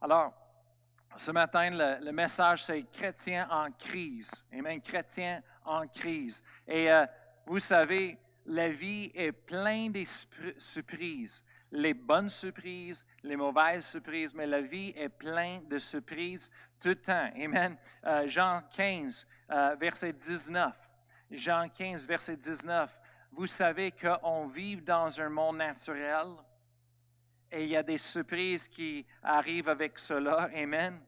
Alors, ce matin, le, message, c'est chrétien en crise. Amen, chrétien en crise. Et euh, vous savez, la vie est pleine de surprises. Les bonnes surprises, les mauvaises surprises, mais la vie est pleine de surprises tout le temps. Amen. Euh, Jean 15, euh, verset 19. Jean 15, verset 19. Vous savez qu'on vit dans un monde naturel et il y a des surprises qui arrivent avec cela. Amen.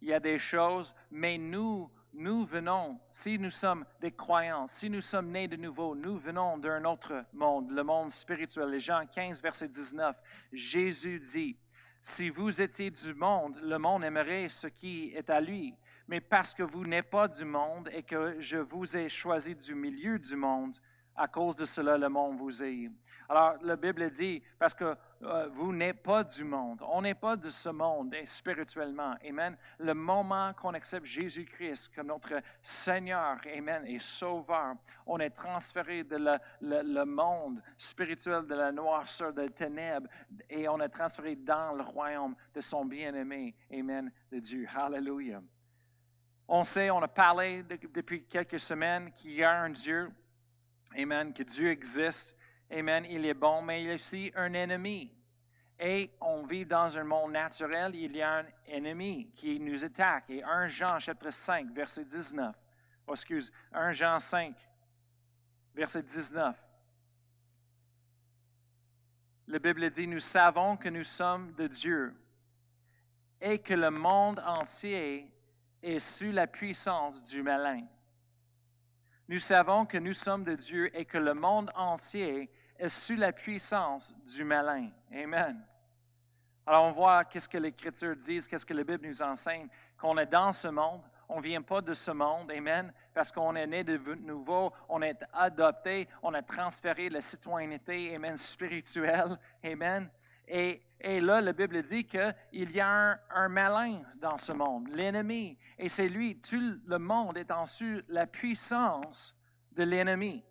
Il y a des choses, mais nous, nous venons, si nous sommes des croyants, si nous sommes nés de nouveau, nous venons d'un autre monde, le monde spirituel. Les Jean 15, verset 19, Jésus dit, si vous étiez du monde, le monde aimerait ce qui est à lui. Mais parce que vous n'êtes pas du monde et que je vous ai choisi du milieu du monde, à cause de cela, le monde vous aime. Alors, la Bible dit, parce que euh, vous n'êtes pas du monde, on n'est pas de ce monde spirituellement. Amen. Le moment qu'on accepte Jésus-Christ comme notre Seigneur, Amen, et Sauveur, on est transféré de le, le, monde spirituel de la noirceur, des ténèbres, et on est transféré dans le royaume de son bien-aimé, Amen, de Dieu. Hallelujah. On sait, on a parlé depuis quelques semaines qu'il y a un Dieu, Amen, que Dieu existe Amen, il est bon, mais il y a aussi un ennemi. Et on vit dans un monde naturel, il y a un ennemi qui nous attaque. Et 1 Jean chapitre 5, verset 19. Oh, excuse, 1 Jean 5, verset 19. La Bible dit, nous savons que nous sommes de Dieu et que le monde entier est sous la puissance du malin. Nous savons que nous sommes de Dieu et que le monde entier sous la puissance du malin. Amen. Alors on voit qu'est-ce que l'Écriture dit, qu'est-ce que la Bible nous enseigne, qu'on est dans ce monde, on ne vient pas de ce monde, Amen, parce qu'on est né de nouveau, on est adopté, on a transféré la citoyenneté, Amen, spirituelle, Amen. Et, et là, la Bible dit qu'il y a un, un, malin dans ce monde, l'ennemi, et c'est lui, tout le monde est en sous la puissance de l'ennemi.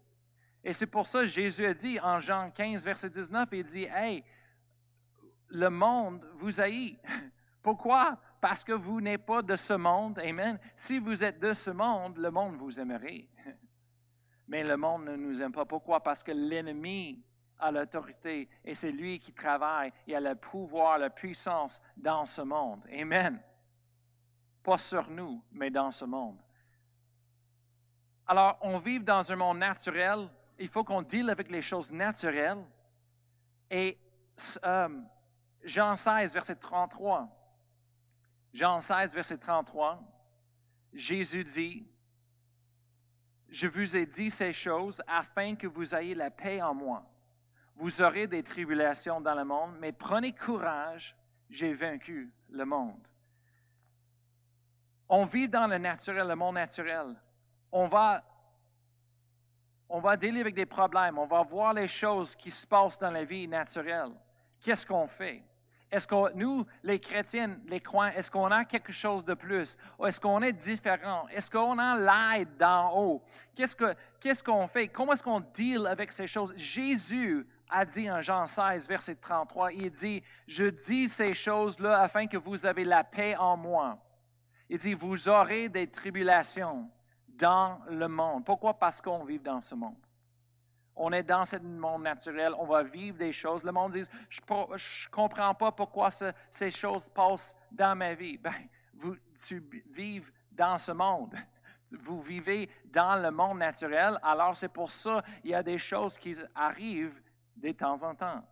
Et c'est pour ça que Jésus a dit en Jean 15, verset 19, il dit, Hey, le monde vous haït. Pourquoi? Parce que vous n'êtes pas de ce monde. Amen. Si vous êtes de ce monde, le monde vous aimerait. Mais le monde ne nous aime pas. Pourquoi? Parce que l'ennemi a l'autorité et c'est lui qui travaille. Il a le pouvoir, la puissance dans ce monde. Amen. Pas sur nous, mais dans ce monde. Alors, on vit dans un monde naturel il faut qu'on deal avec les choses naturelles. Et euh, Jean 16, verset 33. Jean 16, verset 33, Jésus dit, Je vous ai dit ces choses afin que vous ayez la paix en moi. Vous aurez des tribulations dans le monde, mais prenez courage, j'ai vaincu le monde. On vit dans le naturel, le monde naturel. On va on va délivrer avec des problèmes, on va voir les choses qui se passent dans la vie naturelle. Qu'est-ce qu'on fait? Est-ce que nous, les chrétiens, les croyants, est-ce qu'on a quelque chose de plus? Ou est-ce qu'on est différent? Est-ce qu'on a l'aide d'en haut? Qu'est-ce qu'on fait? Comment est-ce qu'on deal avec ces choses? Jésus a dit en Jean 16, verset 33, il dit, je dis ces choses-là afin que vous avez la paix en moi. Il dit, vous aurez des tribulations dans le monde. Pourquoi? Parce qu'on vit dans ce monde. On est dans ce monde naturel, on va vivre des choses. Le monde dit, je ne comprends pas pourquoi ces choses passent dans ma vie. Ben, vous, tu vives dans ce monde. Vous vivez dans le monde naturel, alors c'est pour ça qu'il y a des choses qui arrivent de temps en temps.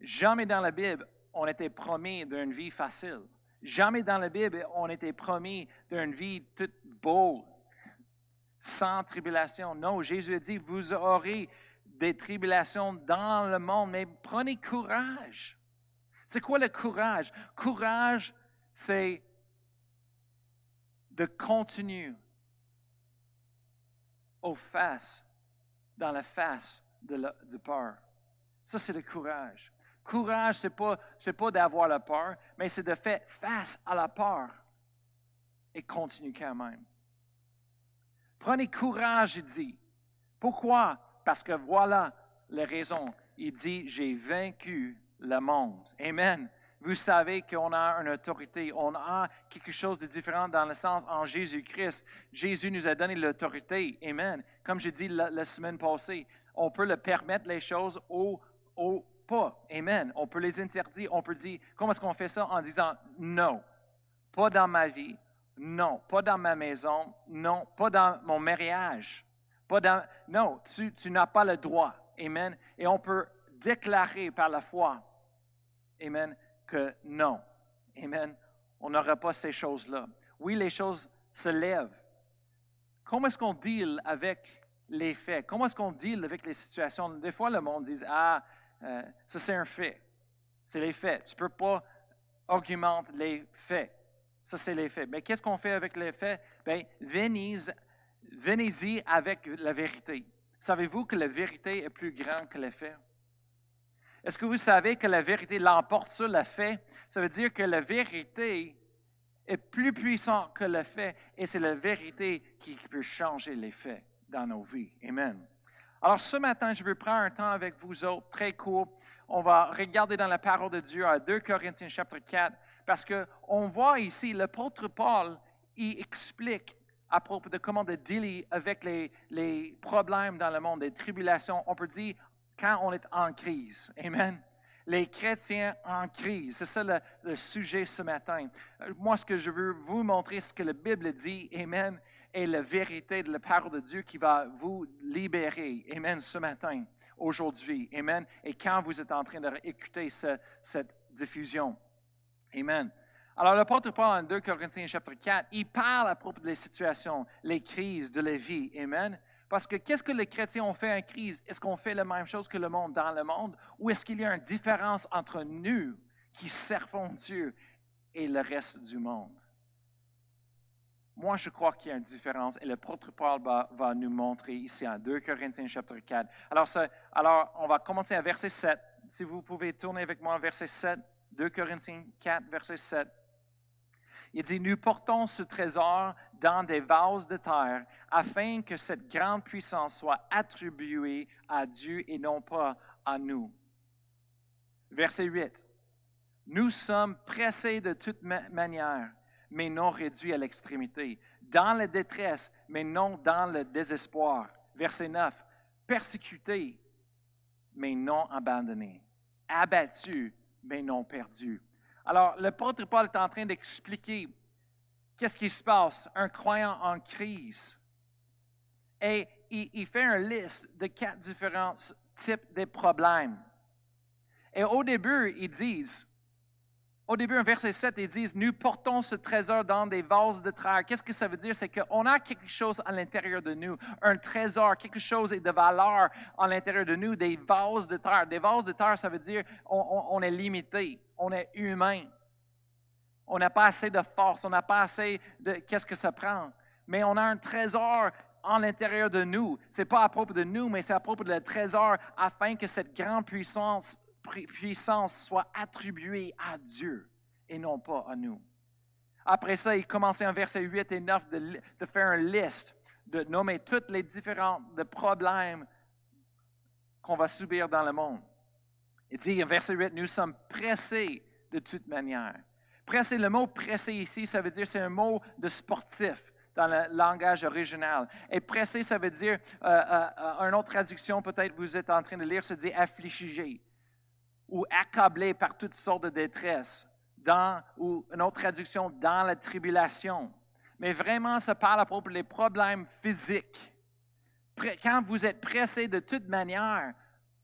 Jamais dans la Bible, on était promis d'une vie facile. Jamais dans la Bible, on était promis d'une vie toute beau, sans tribulation. Non, Jésus a dit, vous aurez des tribulations dans le monde, mais prenez courage. C'est quoi le courage? Courage, c'est de continuer aux faces, dans la face de, de peur. Ça, c'est le courage. Courage, ce n'est pas, pas d'avoir la peur, mais c'est de faire face à la peur et continuer quand même. Prenez courage, il dit. Pourquoi? Parce que voilà les raisons. Il dit, j'ai vaincu le monde. Amen. Vous savez qu'on a une autorité, on a quelque chose de différent dans le sens en Jésus-Christ. Jésus nous a donné l'autorité. Amen. Comme j'ai dit la, semaine passée, on peut le permettre les choses ou, ou pas. Amen. On peut les interdire. On peut dire, comment est-ce qu'on fait ça? En disant non, pas dans ma vie, non, pas dans ma maison, non, pas dans mon mariage, pas dans, non, tu, n'as pas le droit. Amen. Et on peut déclarer par la foi, Amen, que non. Amen. On n'aura pas ces choses-là. Oui, les choses se lèvent. Comment est-ce qu'on deal avec les faits? Comment est-ce qu'on deal avec les situations? Des fois, le monde dit Ah, euh, ça c'est un fait. C'est les faits. Tu ne peux pas argumenter les faits. Ça, c'est les faits. Mais qu'est-ce qu'on fait avec les faits? Bien, venez-y avec la vérité. Savez-vous que la vérité est plus grande que les faits? Est-ce que vous savez que la vérité l'emporte sur le fait? Ça veut dire que la vérité est plus puissante que le fait et c'est la vérité qui peut changer les faits dans nos vies. Amen. Alors ce matin, je veux prendre un temps avec vous autres, très court. On va regarder dans la parole de Dieu à 2 Corinthiens chapitre 4 parce qu'on voit ici, l'apôtre Paul, il explique à propos de comment de dealer avec les, les problèmes dans le monde, les tribulations. On peut dire quand on est en crise. Amen. Les chrétiens en crise. C'est ça le, sujet ce matin. Euh, moi, ce que je veux vous montrer, ce que la Bible dit, Amen, est la vérité de la parole de Dieu qui va vous libérer. Amen, ce matin, aujourd'hui. Amen. Et quand vous êtes en train d'écouter cette diffusion. Amen. Alors, l'apôtre Paul, en 2 Corinthiens chapitre 4, il parle à propos des situations, les crises de la vie. Amen. Parce que qu'est-ce que les chrétiens ont fait en crise? Est-ce qu'on fait la même chose que le monde dans le monde? Ou est-ce qu'il y a une différence entre nous qui servons Dieu et le reste du monde? Moi, je crois qu'il y a une différence et l'apôtre Paul va, nous montrer ici en 2 Corinthiens chapitre 4. Alors, alors, on va commencer à verset 7. Si vous pouvez tourner avec moi verset 7, 2 Corinthiens 4, verset 7. Il dit, nous portons ce trésor dans des vases de terre afin que cette grande puissance soit attribuée à Dieu et non pas à nous. Verset 8. Nous sommes pressés de toute manière, mais non réduits à l'extrémité, dans la détresse, mais non dans le désespoir. Verset 9. Persécutés, mais non abandonnés, abattus, mais non perdus alors, l'apôtre Paul est en train d'expliquer qu'est-ce qui se passe, un croyant en crise. Et il, fait une liste de quatre différents types de problèmes. Et au début, ils disent, au début, en verset 7, ils disent, nous portons ce trésor dans des vases de terre. Qu'est-ce que ça veut dire? C'est qu'on a quelque chose à l'intérieur de nous, un trésor, quelque chose de valeur à l'intérieur de nous, des vases de terre. Des vases de terre, ça veut dire on, est limité, on est humain. On n'a pas assez de force, on n'a pas assez de qu'est-ce que ça prend. Mais on a un trésor à l'intérieur de nous. Ce n'est pas à propos de nous, mais c'est à propos de trésor afin que cette grande puissance puissance soit attribuée à Dieu et non pas à nous. Après ça, il commençait en verset 8 et 9 de, de faire une liste, de nommer tous les différents problèmes qu'on va subir dans le monde. Il dit en verset 8, nous sommes pressés de toute manière. Pressé, le mot pressé ici, ça veut dire c'est un mot de sportif dans le langage original. Et pressé, ça veut dire, euh, euh, euh une autre traduction, peut-être vous êtes en train de lire, se dit affligé ou accablé par toutes sortes de détresse, dans, ou une autre traduction, dans la tribulation. Mais vraiment, ça parle à propos des problèmes physiques. Quand vous êtes pressé de toute manière,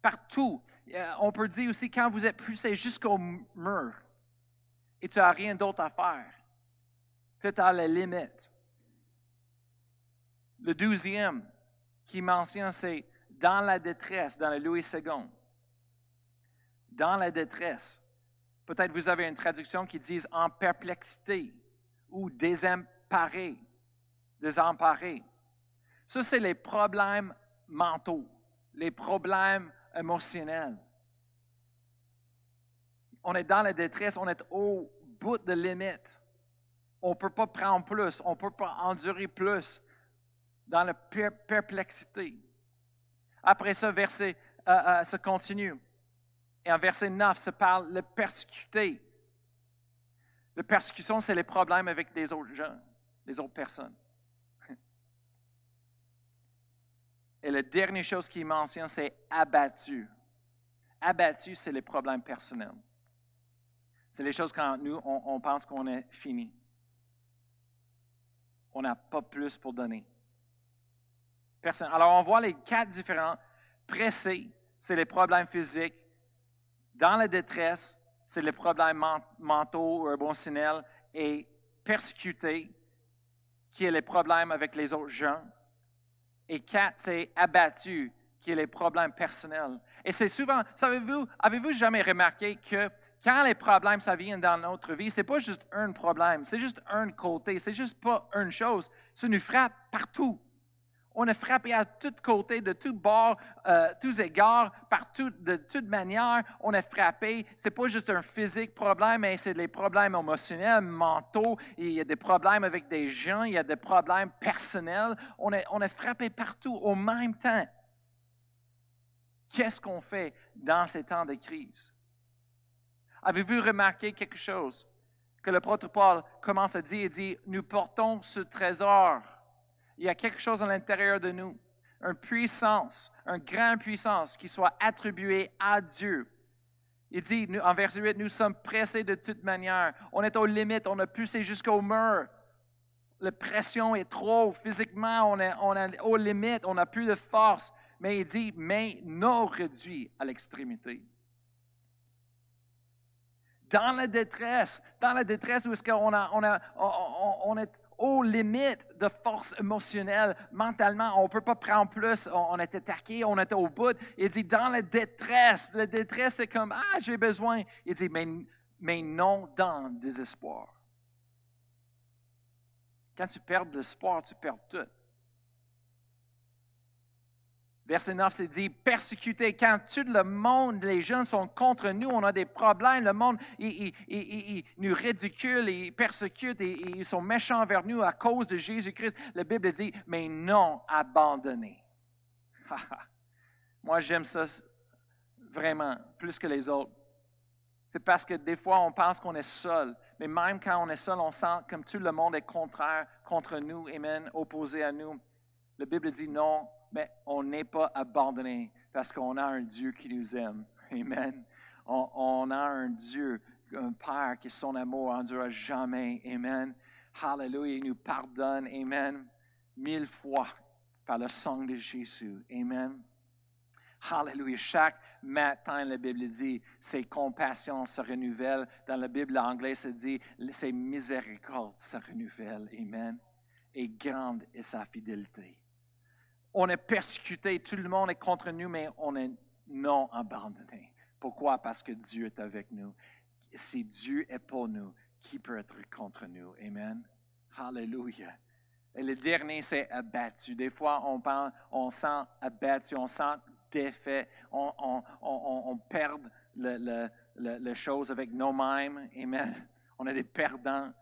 partout, euh, on peut dire aussi quand vous êtes poussé jusqu'au mur et tu n'as rien d'autre à faire. Tu es à la limite. Le douzième qui mentionne, c'est dans la détresse, dans le Louis II dans la détresse. Peut-être vous avez une traduction qui dit en perplexité ou désemparé, désemparé. Ça, c'est les problèmes mentaux, les problèmes émotionnels. On est dans la détresse, on est au bout de limite. On ne peut pas prendre plus, on ne peut pas endurer plus dans la perplexité. Après ça, verset, euh, euh, ça continue. Et en verset 9, ça parle de persécuter, La persécution, c'est les problèmes avec les autres gens, les autres personnes. Et la dernière chose qu'il mentionne, c'est abattu. Abattu, c'est les problèmes personnels. C'est les choses quand nous, on, pense qu'on est fini. On n'a pas plus pour donner. Personne. Alors, on voit les quatre différents. Pressés, c'est les problèmes physiques. Dans la détresse, c'est les problèmes mentaux ou émotionnels. Et persécuté, qui est les problèmes avec les autres gens. Et quatre, c'est abattu, qui est les problèmes personnels. Et c'est souvent, savez-vous, avez-vous jamais remarqué que quand les problèmes, ça dans notre vie, c'est pas juste un problème, c'est juste un côté, c'est juste pas une chose. Ça nous frappe partout. On est frappé à tous côtés, de tous bords, euh, tous égards, partout, de toute manière. On est frappé. C'est pas juste un physique problème, mais c'est des problèmes émotionnels, mentaux. Il y a des problèmes avec des gens, il y a des problèmes personnels. On est, on est frappé partout au même temps. Qu'est-ce qu'on fait dans ces temps de crise? Avez-vous remarqué quelque chose que le l'apôtre Paul commence à dire? Il dit, nous portons ce trésor? Il y a quelque chose à l'intérieur de nous, une puissance, une grande puissance qui soit attribuée à Dieu. Il dit, en verset 8, nous sommes pressés de toute manière. On est aux limites, on a poussé jusqu'au mur. La pression est trop, physiquement, on est, on est aux limites, on n'a plus de force. Mais il dit, mais non réduit à l'extrémité dans la détresse, dans la détresse où est-ce qu'on a, on a, on, est aux limites de force émotionnelle, mentalement, on ne peut pas prendre plus, on, est attaqué, on est au bout. Il dit, dans la détresse, la détresse, c'est comme, ah, j'ai besoin. Il dit, mais, non dans le désespoir. Quand tu perds l'espoir, tu perds tout. Verset 9, c'est dit, persécuté. Quand tout le monde, les jeunes sont contre nous, on a des problèmes, le monde, il, nous ridicule, il persécute, et, ils sont méchants envers nous à cause de Jésus-Christ. La Bible dit, mais non abandonné. Moi, j'aime ça vraiment plus que les autres. C'est parce que des fois, on pense qu'on est seul. Mais même quand on est seul, on sent comme tout le monde est contraire contre nous, Amen, opposé à nous. La Bible dit non, mais on n'est pas abandonné parce qu'on a un Dieu qui nous aime. Amen. On, a un Dieu, un Père qui son amour endure jamais. Amen. Hallelujah. Il nous pardonne. Amen. Mille fois par le sang de Jésus. Amen. Hallelujah. Chaque matin, la Bible dit, ses compassions se renouvellent. Dans la Bible anglaise, ça dit, ses miséricordes se renouvellent. Amen. Et grande est sa fidélité on est persécuté, tout le monde est contre nous, mais on est non abandonné. Pourquoi? Parce que Dieu est avec nous. Si Dieu est pour nous, qui peut être contre nous? Amen. Hallelujah. Et le dernier, c'est abattu. Des fois, on, pense, on sent abattu, on sent défait, on, on, perd les choses avec nous-mêmes. Amen. On est des perdants.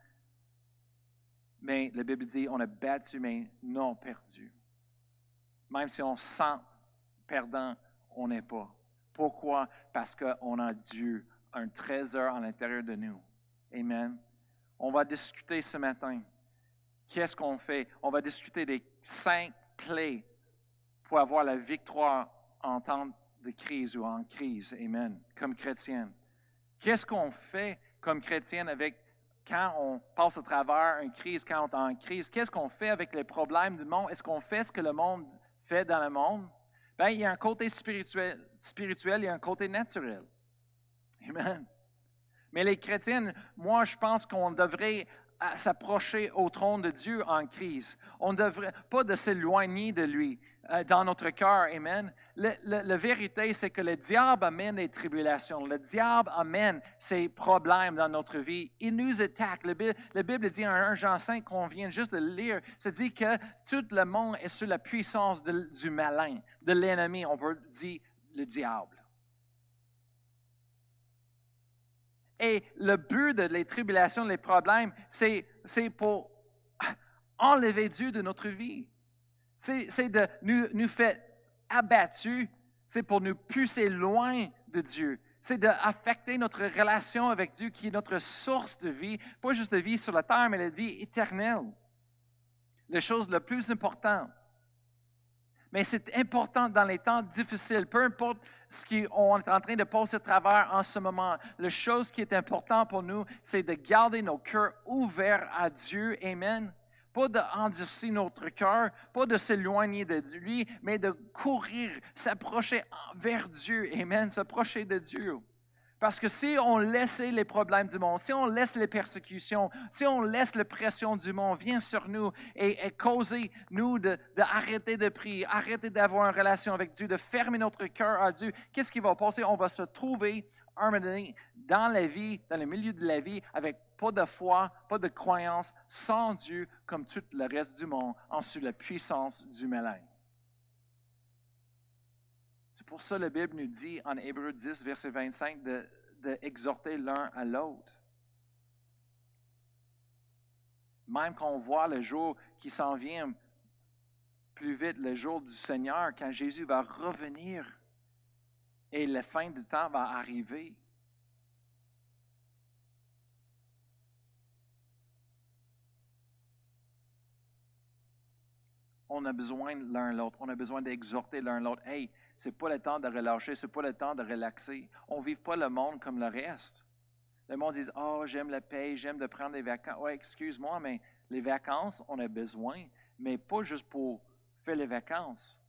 Mais la Bible dit, on est battu, mais non perdu. Même si on sent perdant, on n'est pas. Pourquoi? Parce qu'on a Dieu, un trésor à l'intérieur de nous. Amen. On va discuter ce matin. Qu'est-ce qu'on fait? On va discuter des cinq clés pour avoir la victoire en temps de crise ou en crise. Amen. Comme chrétienne. Qu'est-ce qu'on fait comme chrétienne avec quand on passe à travers une crise, quand on est en crise? Qu'est-ce qu'on fait avec les problèmes du monde? Est-ce qu'on fait ce que le monde dans le monde, ben, il y a un côté spirituel, spirituel, il y a un côté naturel. Amen. Mais les chrétiens, moi, je pense qu'on devrait euh, s'approcher au trône de Dieu en crise. On ne devrait pas de s'éloigner de lui. Euh, dans notre cœur. Amen. la vérité, c'est que le diable amène les tribulations. Le diable amène ces problèmes dans notre vie. Il nous attaque. La Bible, dit en 1 Jean 5 qu'on vient juste de lire, ça dit que tout le monde est sous la puissance du malin, de l'ennemi. On peut dire le diable. Et le but de les tribulations, les problèmes, c'est pour enlever Dieu de notre vie. C'est de nous, nous faire abattus, c'est pour nous pousser loin de Dieu. c'est d'affecter notre relation avec Dieu qui est notre source de vie, pas juste de vie sur la terre, mais la vie éternelle. Les choses les plus importantes. Mais c'est important dans les temps difficiles, peu importe ce qu'on est en train de passer à travers en ce moment. La chose qui est importante pour nous, c'est de garder nos cœurs ouverts à Dieu. Amen. Pas d'endurcir notre cœur, pas de s'éloigner de lui, mais de courir, s'approcher vers Dieu. Amen. S'approcher de Dieu. Parce que si on laissait les problèmes du monde, si on laisse les persécutions, si on laisse la pression du monde vient sur nous et, et causer nous d'arrêter de, de, prier, arrêter d'avoir une relation avec Dieu, de fermer notre cœur à Dieu, qu'est-ce qui va passer? On va se trouver un dans la vie, dans le milieu de la vie, avec pas de foi, pas de croyance, sans Dieu, comme tout le reste du monde, en sous la puissance du malin. Pour ça la Bible nous dit en Hébreu 10, verset 25, d'exhorter de, l'un à l'autre. Même quand on voit le jour qui s'en vient plus vite, le jour du Seigneur, quand Jésus va revenir et la fin du temps va arriver. On a besoin l'un l'autre. On a besoin d'exhorter l'un l'autre. Hey, c'est pas le temps de relâcher, c'est pas le temps de relaxer. On ne vit pas le monde comme le reste. Le monde dit Oh, j'aime la paix, j'aime de prendre des vacances. Ouais, excuse-moi, mais les vacances, on a besoin, mais pas juste pour faire les vacances.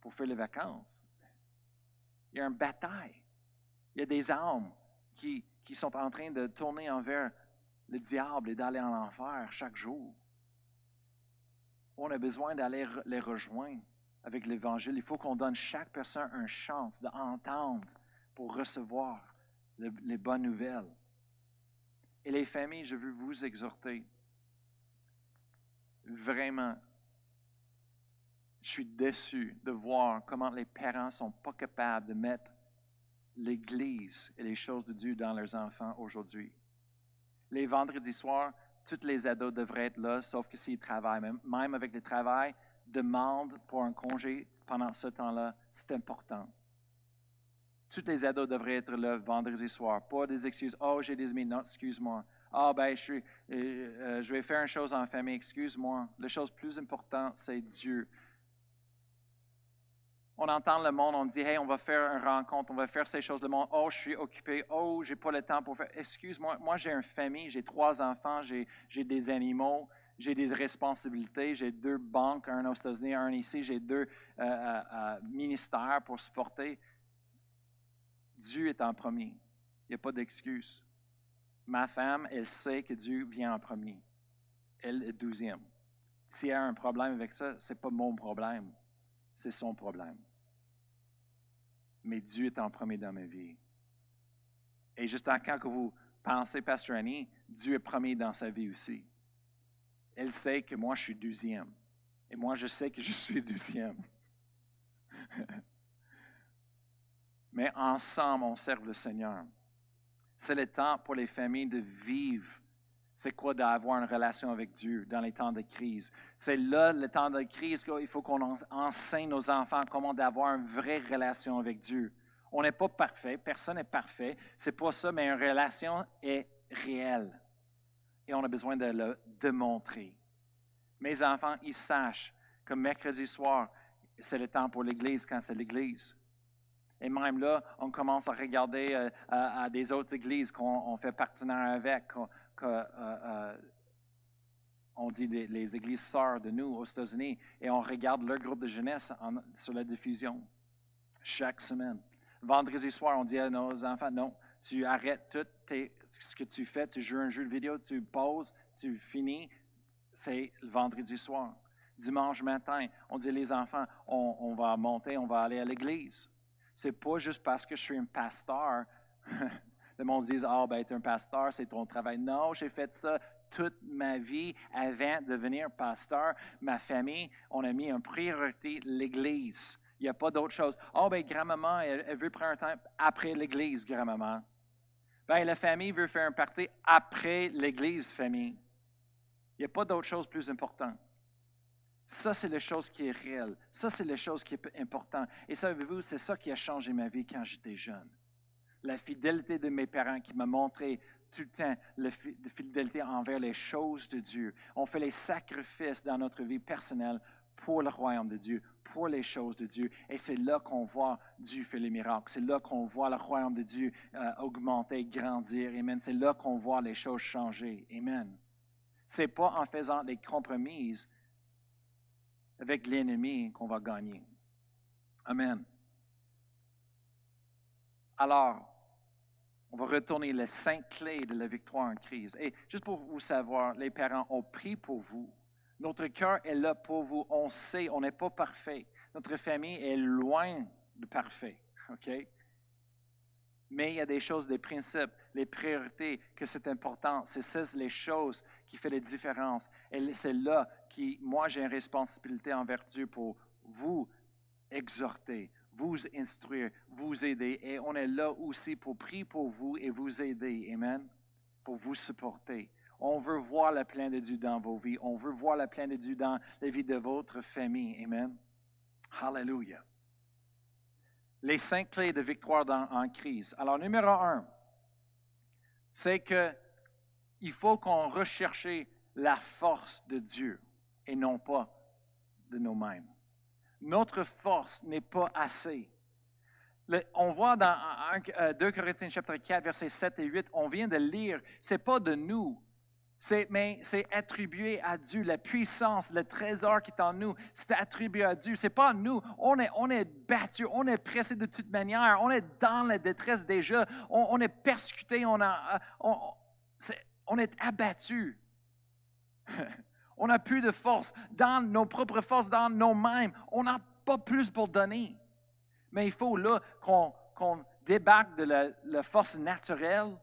Pour faire les vacances. Il y a une bataille. Il y a des âmes qui, qui sont en train de tourner envers le diable et d'aller en enfer chaque jour. On a besoin d'aller les rejoindre avec l'Évangile. Il faut qu'on donne chaque personne une chance d'entendre pour recevoir les bonnes nouvelles. Et les familles, je veux vous exhorter. Vraiment, je suis déçu de voir comment les parents ne sont pas capables de mettre l'Église et les choses de Dieu dans leurs enfants aujourd'hui. Les vendredis soirs, tous les ados devraient être là, sauf que s'ils travaillent, même avec le travail, demande pour un congé pendant ce temps-là, c'est important. Tous les ados devraient être là vendredi soir. Pas des excuses. Oh, j'ai des. Non, excuse-moi. Ah, oh, ben, je, euh, euh, je vais faire une chose en famille. Excuse-moi. La chose plus importante, c'est Dieu. On entend le monde, on dit, hey, on va faire une rencontre, on va faire ces choses. Le monde, oh, je suis occupé. Oh, j'ai pas le temps pour faire. Excuse-moi, moi, j'ai une famille, j'ai trois enfants, j'ai des animaux j'ai des responsabilités, j'ai deux banques, un aux États-Unis, un ici, j'ai deux euh, euh, euh, ministères pour supporter. Dieu est en premier. Il n'y a pas d'excuse. Ma femme, elle sait que Dieu vient en premier. Elle est douzième. S'il y a un problème avec ça, ce n'est pas mon problème, c'est son problème. Mais Dieu est en premier dans ma vie. Et juste quand vous pensez, Pasteur Annie, Dieu est premier dans sa vie aussi elle sait que moi, je suis deuxième. Et moi, je sais que je suis deuxième. Mais ensemble, on sert le Seigneur. C'est le temps pour les familles de vivre. C'est quoi d'avoir une relation avec Dieu dans les temps de crise? C'est là, le temps de crise, qu'il faut qu'on enseigne nos enfants comment d'avoir une vraie relation avec Dieu. On n'est pas parfait, personne n'est parfait. C'est pas ça, mais une relation est réelle et on a besoin de le démontrer. Mes enfants, ils sachent que mercredi soir, c'est le temps pour l'Église quand c'est l'Église. Et même là, on commence à regarder euh, à, des autres églises qu'on fait partenaire avec, qu'on euh, euh, dit les, églises sœurs de nous aux États-Unis, et on regarde leur groupe de jeunesse sur la diffusion chaque semaine. Vendredi soir, on dit à nos enfants, non, tu arrêtes tout ce que tu fais, tu joues un jeu de vidéo, tu poses, tu finis, c'est le vendredi soir. Dimanche matin, on dit les enfants, on, va monter, on va aller à l'église. C'est pas juste parce que je suis un pasteur. le monde dit, ah, oh, ben, tu es un pasteur, c'est ton travail. Non, j'ai fait ça toute ma vie avant de devenir pasteur. Ma famille, on a mis en priorité l'église. Il n'y a pas d'autre chose. Oh, ben, grand-maman, elle, veut prendre un temps après l'église, grand-maman. Ben, la famille veut faire un parti après l'église, famille. Il n'y a pas d'autre chose plus importante. Ça, c'est la chose qui est réelle. Ça, c'est la chose qui est importante. Et savez-vous, c'est ça qui a changé ma vie quand j'étais jeune. La fidélité de mes parents qui m'a montré tout le temps la fidélité envers les choses de Dieu. On fait les sacrifices dans notre vie personnelle pour le royaume de Dieu, pour les choses de Dieu. Et c'est là qu'on voit Dieu faire les miracles. C'est là qu'on voit le royaume de Dieu euh, augmenter, grandir. Amen. C'est là qu'on voit les choses changer. Amen. C'est pas en faisant des compromises avec l'ennemi qu'on va gagner. Amen. Alors, on va retourner les cinq clés de la victoire en crise. Et juste pour vous savoir, les parents ont pris pour vous. Notre cœur est là pour vous. On sait, on n'est pas parfait. Notre famille est loin de parfait. OK? Mais il y a des choses, des principes, les priorités, que c'est important. C'est ça les choses qui font la différence. Et c'est là que moi, j'ai une responsabilité envers Dieu pour vous exhorter, vous instruire, vous aider. Et on est là aussi pour prier pour vous et vous aider. Amen? Pour vous supporter. On veut voir le plein de Dieu dans vos vies. On veut voir le plein de Dieu dans la vie de votre famille. Amen. Hallelujah. Les cinq clés de victoire en crise. Alors, numéro un, c'est que il faut qu'on recherche la force de Dieu et non pas de nous-mêmes. Notre force n'est pas assez. on voit dans 2 euh, Corinthiens chapitre 4, versets 7 et 8, on vient de lire, ce n'est pas de nous, mais c'est attribué à Dieu. La puissance, le trésor qui est en nous, c'est attribué à Dieu. Ce n'est pas nous. On est, on est battu, on est pressé de toute manière, on est dans la détresse déjà, on, est persécuté, on, a, on, on est abattu. on n'a plus de force dans nos propres forces, dans nos mêmes. On n'a pas plus pour donner. Mais il faut là qu'on débarque de la, force naturelle,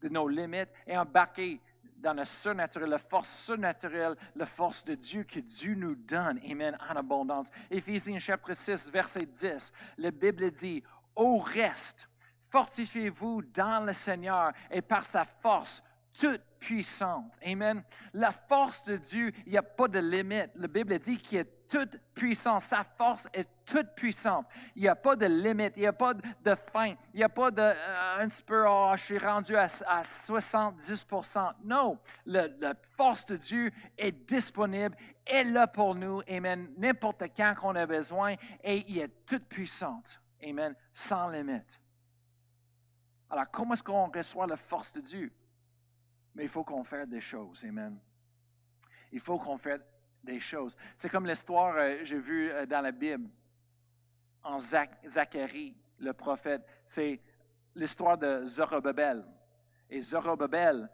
de nos limites, et embarquer dans le surnaturel, la force surnaturelle, la force de Dieu que Dieu nous donne. Amen, en abondance. Éphésiens chapitre 6, verset 10, la Bible dit, Au reste, fortifiez-vous dans le Seigneur et par sa force, toute puissante. Amen. La force de Dieu, il n'y a pas de limite. La Bible dit qu'il est toute puissante. Sa force est toute puissante. Il n'y a pas de limite, il n'y a pas de fin, il n'y a pas de euh, un petit peu, oh, je suis rendu à, 70% Non, la force de Dieu est disponible, est là pour nous. Amen. N'importe quand qu'on a besoin et il est toute puissante. Amen. Sans limite. Alors, comment est-ce qu'on reçoit la force de Dieu? Mais il faut qu'on fasse des choses. Amen. Il faut qu'on fasse des choses. C'est comme l'histoire, euh, j'ai vu euh, dans la Bible, en Zacharie, le prophète. C'est l'histoire de Zorobabel. Et Zorobabel,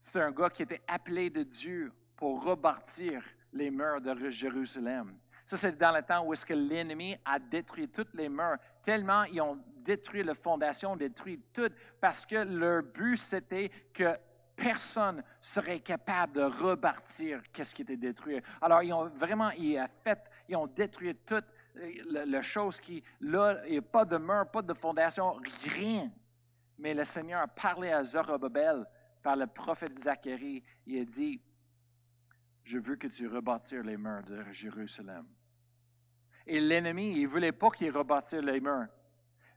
c'est un gars qui était appelé de Dieu pour rebâtir les murs de Jérusalem. Ça, c'est dans le temps où est-ce que l'ennemi a détruit toutes les murs, tellement ils ont détruit la fondation, détruit tout, parce que leur but, c'était que personne serait capable de rebâtir qu'est-ce qui était détruit? Alors, ils ont vraiment, ils ont fait, ils ont détruit toute euh, la, chose qui, là, il n'y a pas de mur, pas de fondation, rien. Mais le Seigneur a parlé à Zorobabel par le prophète Zacharie. Il a dit, je veux que tu rebâtir les murs de Jérusalem. Et l'ennemi, il ne voulait pas qu'il rebâtisse les murs.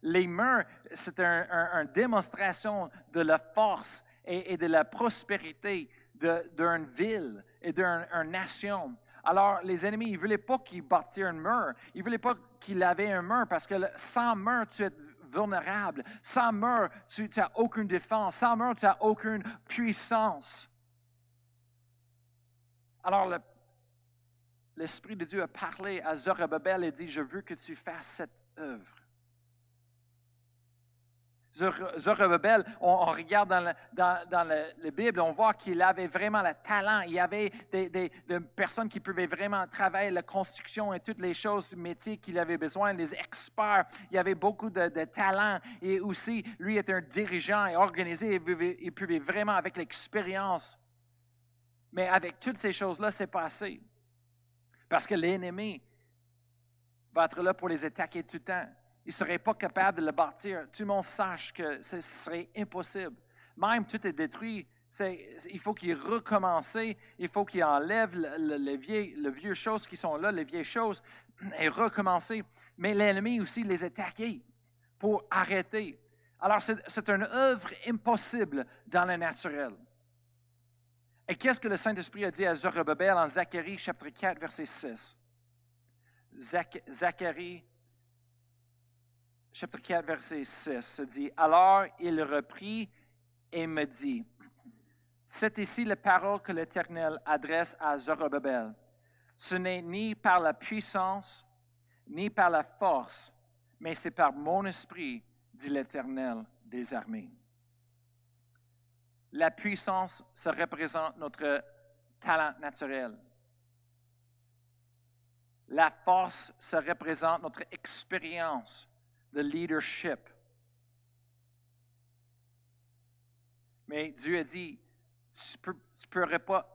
Les murs, c'est une un, démonstration de la force et, de la prospérité d'une ville et d'une nation. Alors, les ennemis, ils ne voulaient pas qu'ils bâtissent un mur. Ils ne voulaient pas qu'il avait un mur parce que sans mur, tu es vulnérable. Sans mur, tu n'as aucune défense. Sans mur, tu n'as aucune puissance. Alors, l'Esprit de Dieu a parlé à Zorobabel et dit, je veux que tu fasses cette œuvre. Zorobabel, on, on regarde dans, la, Bible, on voit qu'il avait vraiment le talent. Il y avait des, personnes qui pouvaient vraiment travailler la construction et toutes les choses, métiers qu'il avait besoin, les experts. Il y avait beaucoup de, talent. Et aussi, lui était un dirigeant et organisé. Il pouvait, vraiment, avec l'expérience. Mais avec toutes ces choses-là, c'est passé. Parce que l'ennemi va être là pour les attaquer tout le temps il ne serait pas capable de le bâtir. Tout le monde sache que ce serait impossible. Même tout est détruit. il faut qu'il recommence, il faut qu'il enlève les vieux choses qui sont là, les vieilles choses, et recommencer. Mais l'ennemi aussi les attaquer pour arrêter. Alors, c'est une œuvre impossible dans le naturel. Et qu'est-ce que le Saint-Esprit a dit à Zorobabel en Zacharie chapitre 4, verset 6? Zacharie chapitre 4, verset 6 se dit, Alors il reprit et me dit, C'est ici la parole que l'Éternel adresse à Zorobabel. Ce n'est ni par la puissance, ni par la force, mais c'est par mon esprit, dit l'Éternel des armées. La puissance, ça représente notre talent naturel. La force, ça représente notre expérience de leadership. Mais Dieu a dit, tu ne pourrais pas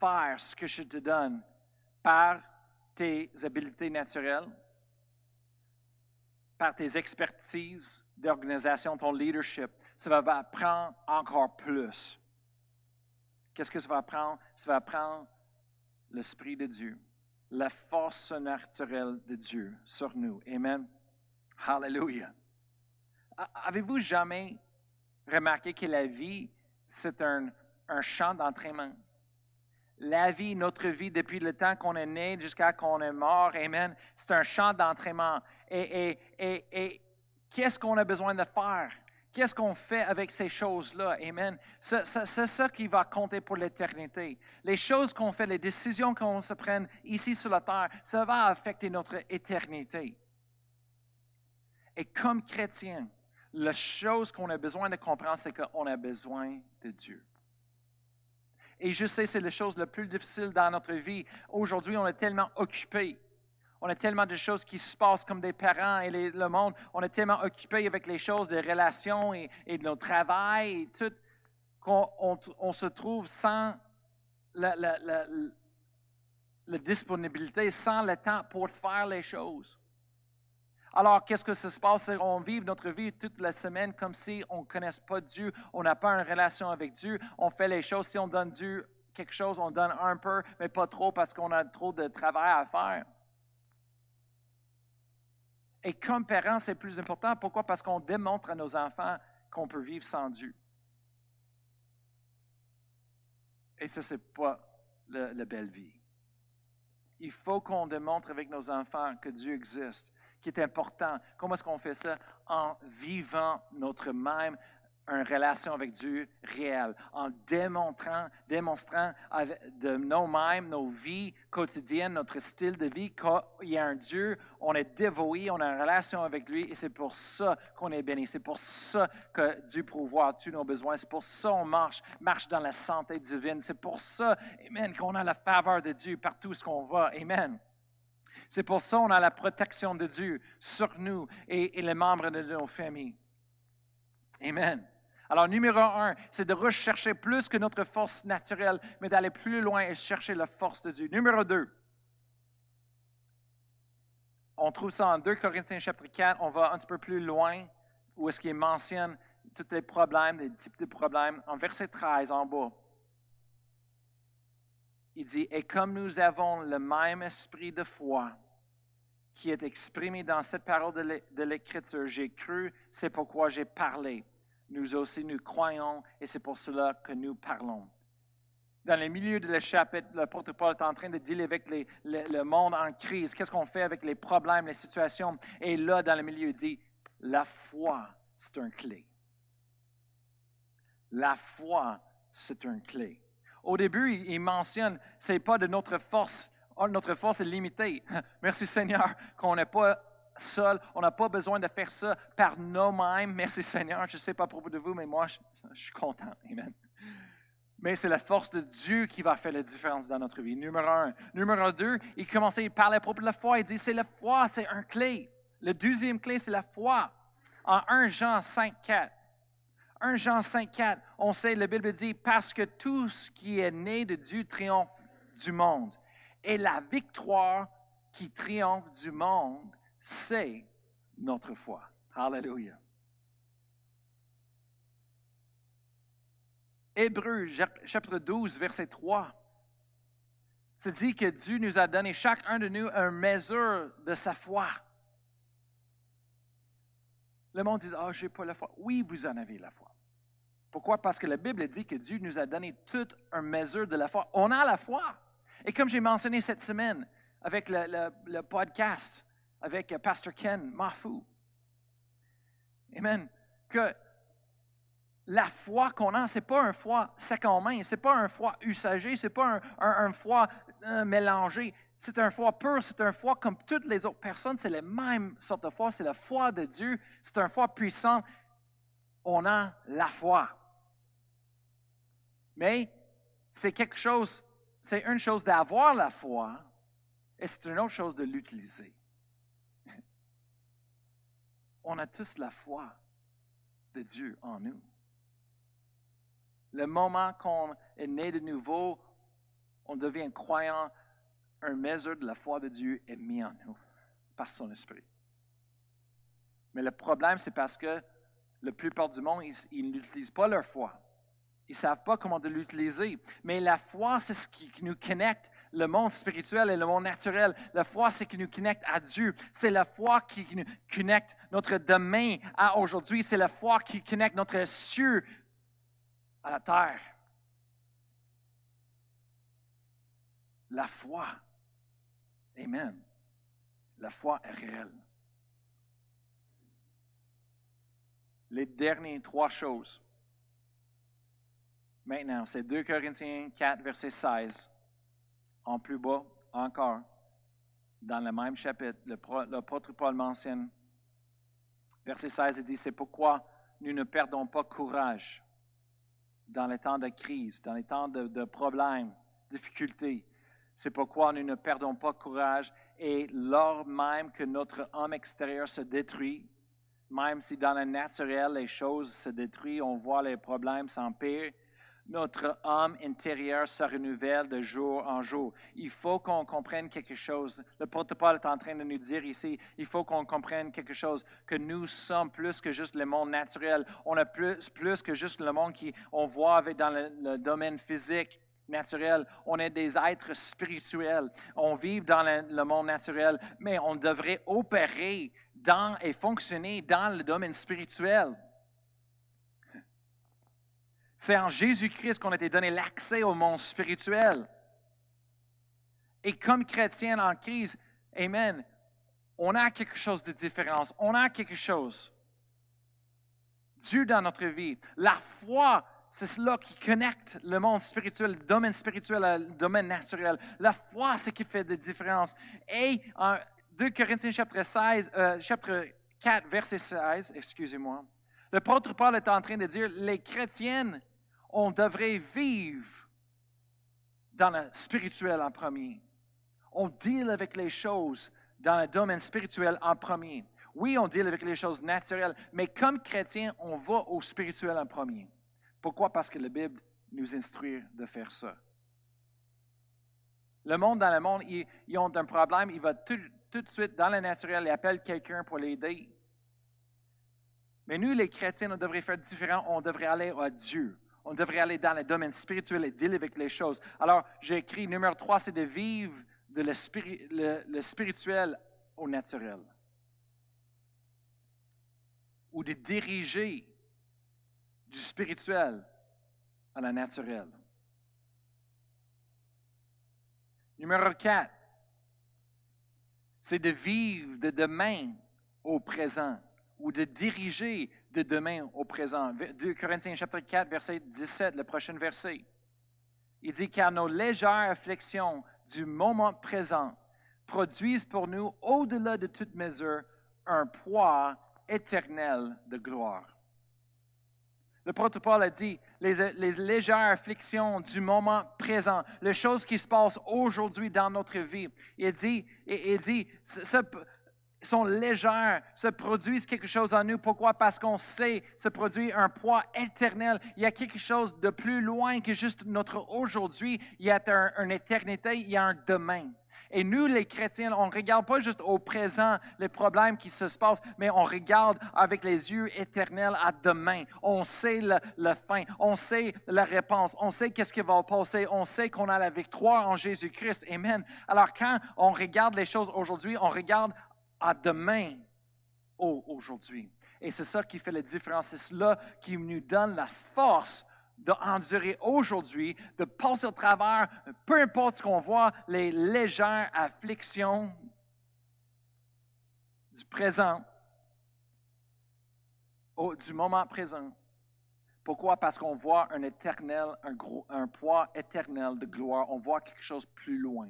faire ce que je te donne par tes habiletés naturelles, par tes expertises d'organisation, ton leadership. Ça va apprendre encore plus. Qu'est-ce que ça va apprendre? Ça va apprendre l'Esprit de Dieu, la force naturelle de Dieu sur nous. Amen. Hallelujah. Avez-vous jamais remarqué que la vie, c'est un, un champ d'entraînement? La vie, notre vie, depuis le temps qu'on est né jusqu'à qu'on est mort, Amen, c'est un champ d'entraînement. Et, et, et, et qu'est-ce qu'on a besoin de faire? Qu'est-ce qu'on fait avec ces choses-là? Amen. C'est ça qui va compter pour l'éternité. Les choses qu'on fait, les décisions qu'on se prenne ici sur la terre, ça va affecter notre éternité. Et comme chrétien, la chose qu'on a besoin de comprendre, c'est qu'on a besoin de Dieu. Et je sais, c'est la chose la plus difficile dans notre vie. Aujourd'hui, on est tellement occupé. On a tellement de choses qui se passent comme des parents et le monde. On est tellement occupé avec les choses des relations et, de notre travail et tout qu'on on, se trouve sans la disponibilité, sans le temps pour faire les choses. Alors, qu'est-ce que ça se passe? On vit notre vie toute la semaine comme si on ne connaisse pas Dieu, on n'a pas une relation avec Dieu, on fait les choses. Si on donne Dieu quelque chose, on donne un peu, mais pas trop parce qu'on a trop de travail à faire. Et comme parents, c'est plus important. Pourquoi? Parce qu'on démontre à nos enfants qu'on peut vivre sans Dieu. Et ça, ce n'est pas la belle vie. Il faut qu'on démontre avec nos enfants que Dieu existe qui est important. Comment est-ce qu'on fait ça? En vivant notre même une relation avec Dieu réelle, en démontrant, démontrant de nous-mêmes, nos vies quotidiennes, notre style de vie, qu'il y a un Dieu, on est dévoué, on a une relation avec lui, et c'est pour ça qu'on est béni. C'est pour ça que Dieu pourvoit tous nos besoins. C'est pour ça qu'on marche, marche dans la santé divine. C'est pour ça, Amen, qu'on a la faveur de Dieu partout où on va. Amen. C'est pour ça qu'on a la protection de Dieu sur nous et, les membres de nos familles. Amen. Alors, numéro un, c'est de rechercher plus que notre force naturelle, mais d'aller plus loin et chercher la force de Dieu. Numéro deux, on trouve ça en 2 Corinthiens chapitre 4, on va un petit peu plus loin, où est-ce qu'il mentionne tous les problèmes, les types de problèmes. En verset 13, en bas, il dit, et comme nous avons le même esprit de foi qui est exprimé dans cette parole de l'Écriture, j'ai cru, c'est pourquoi j'ai parlé. Nous aussi, nous croyons et c'est pour cela que nous parlons. Dans le milieu de la chapitre, l'apôtre Paul est en train de dealer avec le, monde en crise. Qu'est-ce qu'on fait avec les problèmes, les situations? Et là, dans le milieu, il dit, la foi, c'est un clé. La foi, c'est un clé. Au début, il mentionne, c'est pas de notre force. Oh, notre force est limitée. Merci Seigneur qu'on n'est pas seul. On n'a pas besoin de faire ça par nous-mêmes. Merci Seigneur. Je ne sais pas pour vous de vous, mais moi, je, suis content. Amen. Mais c'est la force de Dieu qui va faire la différence dans notre vie. Numéro un. Numéro deux, il commençait, il parlait à propos de la foi. Il dit, c'est la foi, c'est un clé. Le deuxième clé, c'est la foi. En 1 Jean 5, 4. 1 Jean 5, 4, on sait, la Bible dit, parce que tout ce qui est né de Dieu triomphe du monde. Et la victoire qui triomphe du monde, c'est notre foi. Alléluia. Hébreu, chapitre 12, verset 3, se dit que Dieu nous a donné chacun de nous une mesure de sa foi. Le monde dit, ah, je n'ai pas la foi. Oui, vous en avez la foi. Pourquoi? Parce que la Bible dit que Dieu nous a donné toute une mesure de la foi. On a la foi. Et comme j'ai mentionné cette semaine avec le, podcast, avec euh, Pasteur Ken Mafu, Amen, que la foi qu'on a, ce n'est pas un foi sec en main, ce n'est pas un foi usagé, ce n'est pas un, foi euh, mélangé. C'est un foi pur, c'est un foi comme toutes les autres personnes, c'est la même sorte de foi, c'est la foi de Dieu, c'est un foi puissant. On a la foi. Mais c'est quelque chose, c'est une chose d'avoir la foi et c'est une autre chose de l'utiliser. On a tous la foi de Dieu en nous. Le moment qu'on est né de nouveau, on devient croyant, une mesure de la foi de Dieu est mise en nous par son esprit. Mais le problème, c'est parce que la plupart du monde, ils n'utilisent pas leur foi. Ils ne savent pas comment l'utiliser. Mais la foi, c'est ce qui nous connecte le monde spirituel et le monde naturel. La foi, c'est qui nous connecte à Dieu. C'est la foi qui nous connecte notre demain à aujourd'hui. C'est la foi qui connecte notre cieux à la terre. La foi. Amen. La foi est réelle. Les dernières trois choses Maintenant, c'est 2 Corinthiens 4, verset 16. En plus bas, encore, dans le même chapitre, l'apôtre Paul mentionne, verset 16, il dit, c'est pourquoi nous ne perdons pas courage dans les temps de crise, dans les temps de, de problèmes, difficultés. C'est pourquoi nous ne perdons pas courage et lors même que notre homme extérieur se détruit, même si dans le naturel les choses se détruisent, on voit les problèmes s'empirer, notre âme intérieure se renouvelle de jour en jour. Il faut qu'on comprenne quelque chose. Le protocole est en train de nous dire ici, il faut qu'on comprenne quelque chose, que nous sommes plus que juste le monde naturel. On a plus, plus que juste le monde qui on voit avec dans le, domaine physique naturel. On est des êtres spirituels. On vit dans le, le, monde naturel, mais on devrait opérer dans et fonctionner dans le domaine spirituel. C'est en Jésus-Christ qu'on a été donné l'accès au monde spirituel. Et comme chrétien en crise, Amen, on a quelque chose de différent. On a quelque chose. Dieu dans notre vie. La foi, c'est cela qui connecte le monde spirituel, le domaine spirituel le domaine naturel. La foi, c'est ce qui fait la différence. Et en 2 Corinthiens chapitre, 16, euh, chapitre 4, verset 16, excusez-moi, le l'apôtre Paul est en train de dire, les chrétiennes, on devrait vivre dans le spirituel en premier. On deal avec les choses dans le domaine spirituel en premier. Oui, on deal avec les choses naturelles, mais comme chrétien, on va au spirituel en premier. Pourquoi? Parce que la Bible nous instruit de faire ça. Le monde dans le monde, ils, ont un problème, ils vont tout, tout, de suite dans le naturel, ils appellent quelqu'un pour l'aider. Mais nous, les chrétiens, on devrait faire différent, on devrait aller à Dieu on devrait aller dans le domaine spirituel et dealer avec les choses. Alors, j'ai écrit numéro 3, c'est de vivre de le, spirituel au naturel. Ou de diriger du spirituel à la naturel. Numéro 4, c'est de vivre de demain au présent ou de diriger de demain au présent. 2 Corinthiens chapitre 4, verset 17, le prochain verset. Il dit, car nos légères afflictions du moment présent produisent pour nous, au-delà de toute mesure, un poids éternel de gloire. Le protocole a dit, les, légères afflictions du moment présent, les choses qui se passent aujourd'hui dans notre vie. Il dit, il dit ça, sont légères, se produisent quelque chose en nous. Pourquoi? Parce qu'on sait se produit un poids éternel. Il y a quelque chose de plus loin que juste notre aujourd'hui. Il y a une éternité, il y a un demain. Et nous, les chrétiens, on ne regarde pas juste au présent les problèmes qui se passent, mais on regarde avec les yeux éternels à demain. On sait le, fin, on sait la réponse, on sait qu'est-ce qui va passer, on sait qu'on a la victoire en Jésus-Christ. Amen. Alors quand on regarde les choses aujourd'hui, on regarde à demain aujourd'hui. Et c'est ça qui fait la différence. C'est cela qui nous donne la force d'endurer aujourd'hui, de passer au travers, peu importe ce qu'on voit, les légères afflictions du présent, du moment présent. Pourquoi? Parce qu'on voit un éternel, un, poids éternel de gloire. On voit quelque chose plus loin.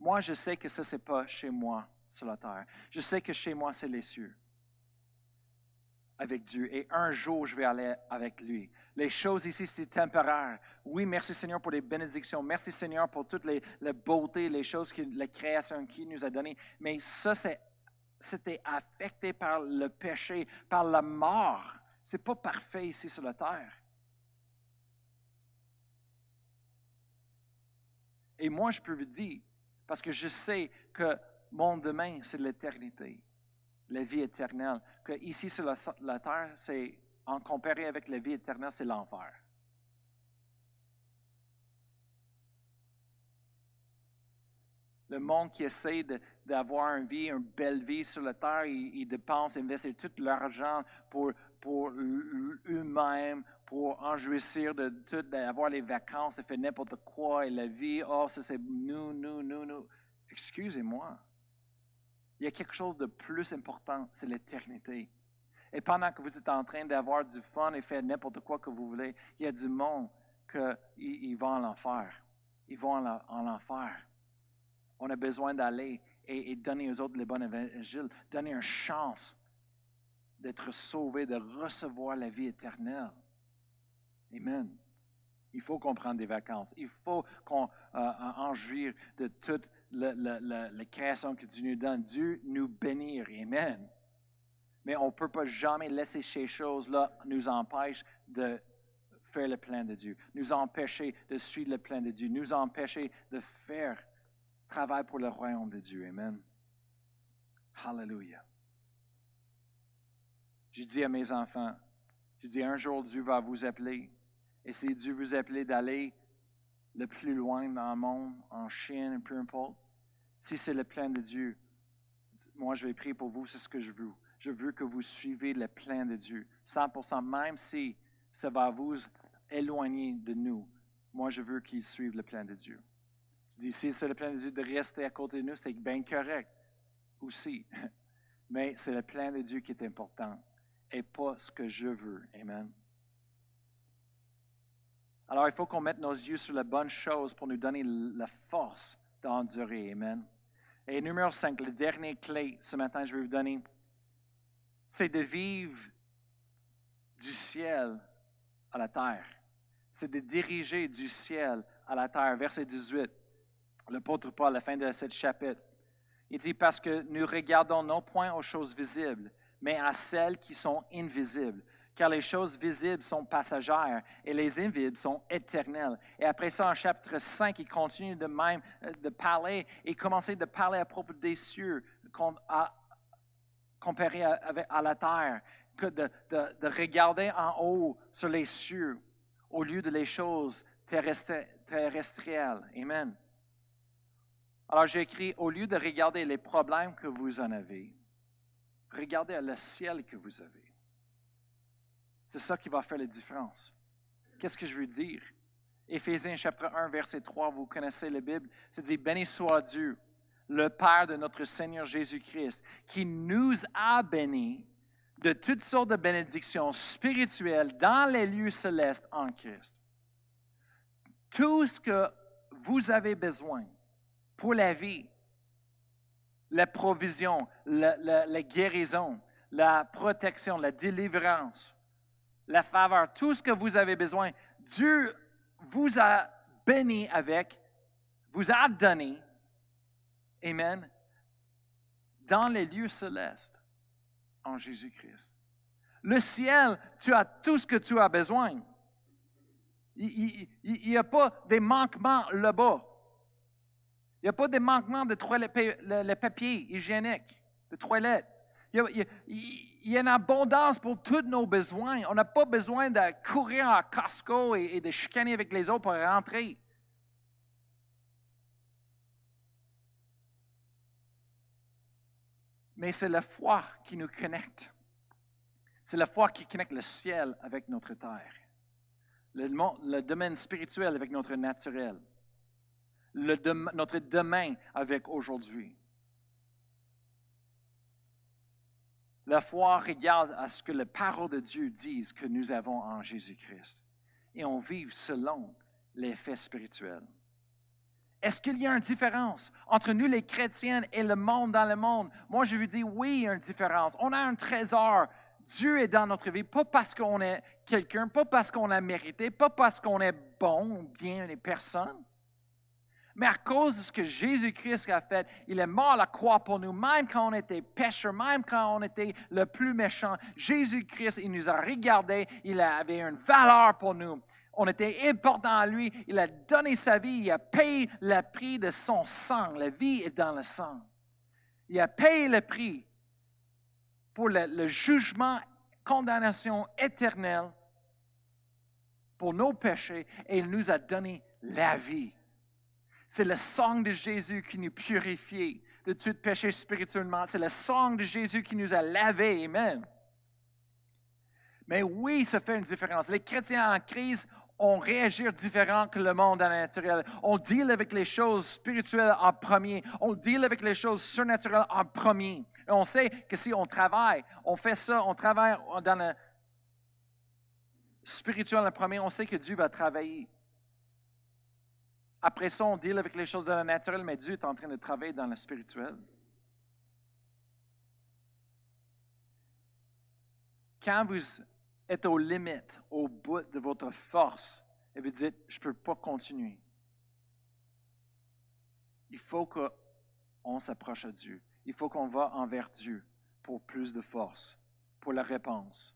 Moi, je sais que ça, ce n'est pas chez moi sur la terre. Je sais que chez moi, c'est les cieux avec Dieu. Et un jour, je vais aller avec lui. Les choses ici, c'est temporaire. Oui, merci Seigneur pour les bénédictions. Merci Seigneur pour toutes les, beautés, les choses que la création qui nous a données. Mais ça, c'était affecté par le péché, par la mort. Ce n'est pas parfait ici sur la terre. Et moi, je peux vous dire, parce que je sais que mon demain, c'est l'éternité, la vie éternelle, que ici sur la, terre, c'est, en comparé avec la vie éternelle, c'est l'enfer. Le monde qui essaie d'avoir une vie, une belle vie sur la terre, ils, dépensent, investissent tout leur argent pour, pour eux-mêmes, pour en jouissir de tout, les vacances, et faire n'importe quoi, et la vie, oh, ça c'est nous, nous, nous, nous. Excusez-moi. Il y a quelque chose de plus important, c'est l'éternité. Et pendant que vous êtes en train d'avoir du fun et faire n'importe quoi que vous voulez, il y a du monde qui ils vont en enfer. Ils vont en enfer. On a besoin d'aller et, donner aux autres les bons évangiles, donner une chance d'être sauvé, de recevoir la vie éternelle. Amen. Il faut qu'on prenne des vacances. Il faut qu'on euh, en jouir de toute la, création que Dieu nous donne. Dieu nous bénir. Amen. Mais on ne peut pas jamais laisser ces choses-là nous empêcher de faire le plan de Dieu, nous empêcher de suivre le plan de Dieu, nous empêcher de faire travail pour le royaume de Dieu. Amen. Hallelujah. Je dis à mes enfants, je dis un jour Dieu va vous appeler. Et si Dieu vous appelle d'aller le plus loin dans le monde, en Chine, peu importe, si c'est le plan de Dieu, moi je vais prier pour vous, c'est ce que je veux. Je veux que vous suivez le plan de Dieu, 100%, même si ça va vous éloigner de nous. Moi, je veux qu'ils suivent le plan de Dieu. Je dis, si c'est le plan de Dieu de rester à côté de nous, c'est bien correct aussi. Mais c'est le plan de Dieu qui est important et pas ce que je veux. Amen. Alors, il faut qu'on mette nos yeux sur la bonne chose pour nous donner la force d'endurer. Amen. Et numéro 5, le dernier clé ce matin, je vais vous donner, c'est de vivre du ciel à la terre. C'est de diriger du ciel à la terre. Verset 18, l'apôtre Paul, à la fin de ce chapitre, il dit, parce que nous regardons non point aux choses visibles, mais à celles qui sont invisibles. Car les choses visibles sont passagères et les invisibles sont éternelles. Et après ça, en chapitre 5, il continue de même euh, de parler et commencer de parler à propos des cieux comparé à, la terre, que de, de, regarder en haut sur les cieux au lieu de les choses terrestrielles. Amen. Alors j'ai écrit, au lieu de regarder les problèmes que vous en avez, Regardez le ciel que vous avez. C'est ça qui va faire la différence. Qu'est-ce que je veux dire? Éphésiens chapitre 1, verset 3, vous connaissez la Bible, c'est dit, béni soit Dieu, le Père de notre Seigneur Jésus-Christ, qui nous a bénis de toutes sortes de bénédictions spirituelles dans les lieux célestes en Christ. Tout ce que vous avez besoin pour la vie, la provision, la, guérison, la protection, la délivrance, la faveur, tout ce que vous avez besoin. Dieu vous a béni avec, vous a donné, Amen, dans les lieux célestes en Jésus-Christ. Le ciel, tu as tout ce que tu as besoin. Il n'y a pas des manquements là-bas. Il n'y a pas de manquement de le, papier hygiénique, de toilettes. Il y, a, une abondance pour tous nos besoins. On n'a pas besoin de courir à Costco et, de chicaner avec les autres pour rentrer. Mais c'est la foi qui nous connecte. C'est la foi qui connecte le ciel avec notre terre, le, domaine spirituel avec notre naturel, notre demain avec aujourd'hui. La foi regarde à ce que les paroles de Dieu disent que nous avons en Jésus-Christ. Et on vit selon l'effet spirituel. Est-ce qu'il y a une différence entre nous, les chrétiens, et le monde dans le monde? Moi, je vous dis oui, il y a une différence. On a un trésor. Dieu est dans notre vie, pas parce qu'on est quelqu'un, pas parce qu'on a mérité, pas parce qu'on est bon ou bien les personnes, mais à cause de ce que Jésus-Christ a fait, il est mort à la croix pour nous, même quand on était pécheurs, même quand on était le plus méchant. Jésus-Christ, il nous a regardés, il avait une valeur pour nous. On était important à lui, il a donné sa vie, il a payé le prix de son sang. La vie est dans le sang. Il a payé le prix pour le, le jugement, condamnation éternelle pour nos péchés et il nous a donné la vie. C'est le sang de Jésus qui nous purifie de tout péché spirituellement. C'est le sang de Jésus qui nous a lavés. Amen. Mais oui, ça fait une différence. Les chrétiens en crise ont réagi différent que le monde naturel. On deal avec les choses spirituelles en premier. On deal avec les choses surnaturelles en premier. Et on sait que si on travaille, on fait ça, on travaille dans le spirituel en premier, on sait que Dieu va travailler. Après ça, on deal avec les choses de la naturelle, mais Dieu est en train de travailler dans le spirituel. Quand vous êtes aux limites, au bout de votre force, et vous dites, je ne peux pas continuer, il faut qu'on s'approche à Dieu. Il faut qu'on va envers Dieu pour plus de force, pour la réponse.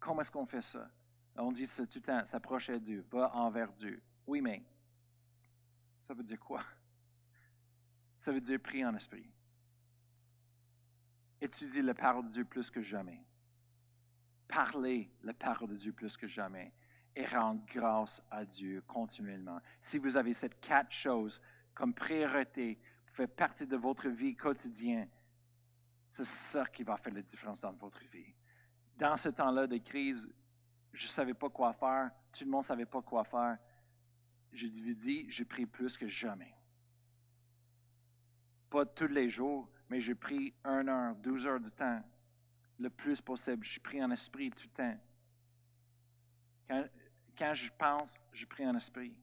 Comment est-ce qu'on fait ça? On dit tout le temps, s'approcher à Dieu, va envers Dieu. Oui, mais ça veut dire quoi? Ça veut dire prier en esprit. Étudier la parole de Dieu plus que jamais. Parler la parole de Dieu plus que jamais. Et rendre grâce à Dieu continuellement. Si vous avez ces quatre choses comme priorité, fait partie de votre vie quotidienne, c'est ça qui va faire la différence dans votre vie. Dans ce temps-là de crise, je ne savais pas quoi faire, tout le monde ne savait pas quoi faire je lui dis, je prie plus que jamais. Pas tous les jours, mais je prie une heure, douze heures de temps, le plus possible. Je prie en esprit tout le temps. Quand, je pense, je prie en esprit.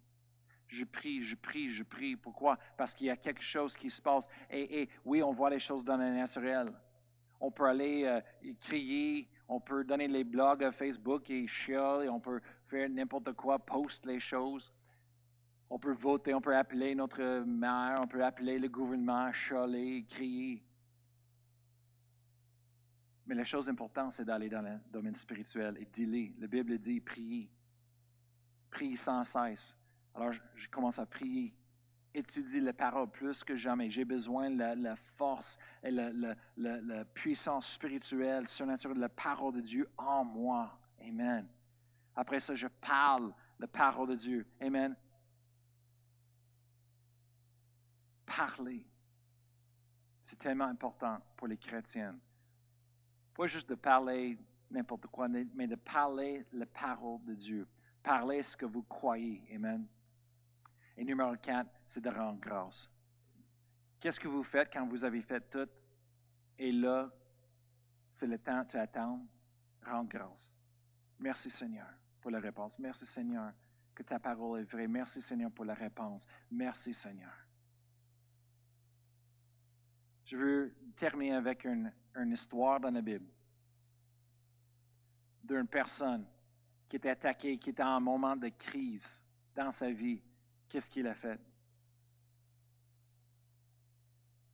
Je prie, je prie, je prie. Pourquoi? Parce qu'il y a quelque chose qui se passe. Et, oui, on voit les choses dans le naturel. On peut aller euh, crier, on peut donner les blogs à Facebook et chialer, on peut faire n'importe quoi, poster les choses. On peut voter, on peut appeler notre maire, on peut appeler le gouvernement, chialer, crier. Mais la chose importante, c'est d'aller dans le domaine spirituel et d'y La Bible dit prier. Prier sans cesse. Alors, je, commence à prier. Étudier la parole plus que jamais. J'ai besoin de la, force et la, la, puissance spirituelle, surnaturelle de la parole de Dieu en moi. Amen. Après ça, je parle la parole de Dieu. Amen. Parler. C'est tellement important pour les chrétiens. Pas juste de parler n'importe quoi, mais de parler la parole de Dieu. Parler ce que vous croyez. Amen. Et numéro 4, c'est de rendre grâce. Qu'est-ce que vous faites quand vous avez fait tout? Et là, c'est le temps de attendre? Rendre grâce. Merci Seigneur pour la réponse. Merci Seigneur que ta parole est vraie. Merci Seigneur pour la réponse. Merci Seigneur. Je veux terminer avec une, histoire dans la Bible d'une personne qui était attaquée, qui était en moment de crise dans sa vie. Qu'est-ce qu'il a fait?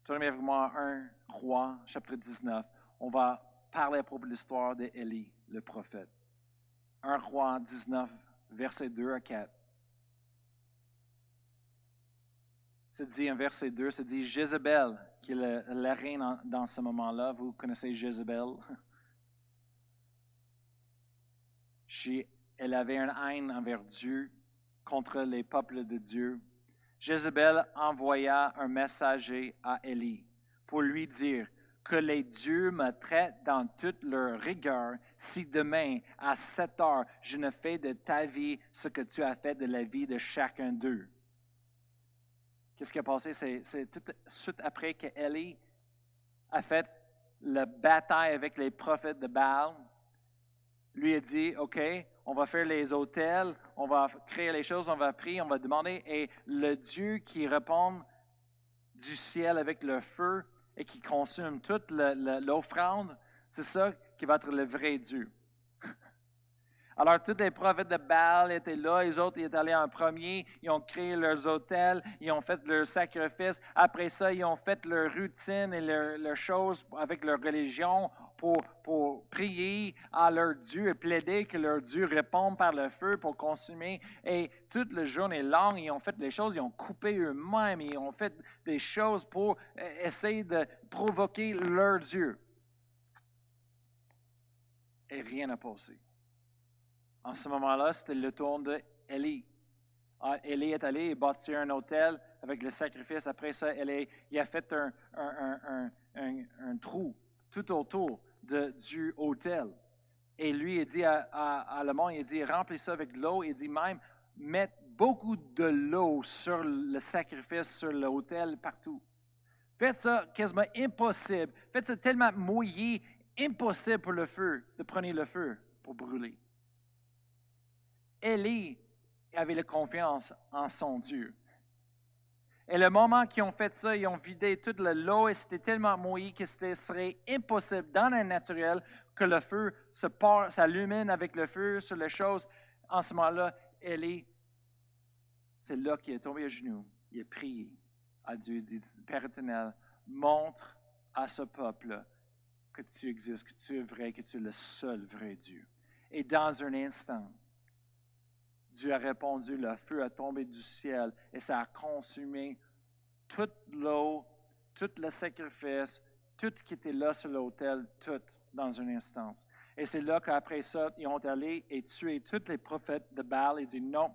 Tournez avec moi 1 Roi, chapitre 19. On va parler à propos de l'histoire d'Élie, le prophète. 1 Roi 19, versets 2 à 4. Se dit en verset 2, se dit Jézabel, qui est la, reine dans ce moment-là. Vous connaissez Jézabel. elle avait une haine envers Dieu, contre les peuples de Dieu. Jézabel envoya un messager à Élie pour lui dire que les dieux me traitent dans toute leur rigueur si demain, à sept heures, je ne fais de ta vie ce que tu as fait de la vie de chacun d'eux. Qu'est-ce qui a passé? C'est tout de suite après qu'Élie a fait la bataille avec les prophètes de Baal. Lui a dit, OK, on va faire les hôtels, on va créer les choses, on va prier, on va demander. Et le Dieu qui répond du ciel avec le feu et qui consume toute l'offrande, c'est ça qui va être le vrai Dieu. Alors, tous les prophètes de Baal étaient là, les autres, ils étaient allés en premier, ils ont créé leurs hôtels, ils ont fait leurs sacrifices. Après ça, ils ont fait leur routine et leurs choses avec leur religion pour, pour prier à leur Dieu et plaider que leur Dieu réponde par le feu pour consumer. Et toute la journée longue, ils ont fait des choses, ils ont coupé eux-mêmes, ils ont fait des choses pour euh, essayer de provoquer leur Dieu. Et rien n'a passé. En ce moment-là, c'était le tour d'Élie. Ah, Élie est allé bâtir un hôtel avec le sacrifice. Après ça, il a fait un, trou tout autour de, du hôtel. Et lui, il dit à, à, le monde, il dit, remplis ça avec de l'eau. Il dit même, mettre beaucoup de l'eau sur le sacrifice, sur l'hôtel, partout. Faites ça quasiment impossible. Faites ça tellement mouillé, impossible pour le feu, de prendre le feu pour brûler. Élie avait la confiance en son Dieu. Et le moment qu'ils ont fait ça, ils ont vidé toute l'eau et c'était tellement mouillé que ce serait impossible dans le naturel que le feu se s'allumine avec le feu sur les choses. En ce moment-là, Élie, c'est là qu'il est tombé à genoux. Il a prié à Dieu, il dit, Père éternel, montre à ce peuple que tu existes, que tu es vrai, que tu es le seul vrai Dieu. Et dans un instant, Dieu a répondu, le feu a tombé du ciel et ça a consumé toute l'eau, tout le sacrifice, tout qui était là sur l'autel, tout dans une instance. Et c'est là qu'après ça, ils ont allé et tué tous les prophètes de Baal et dit non,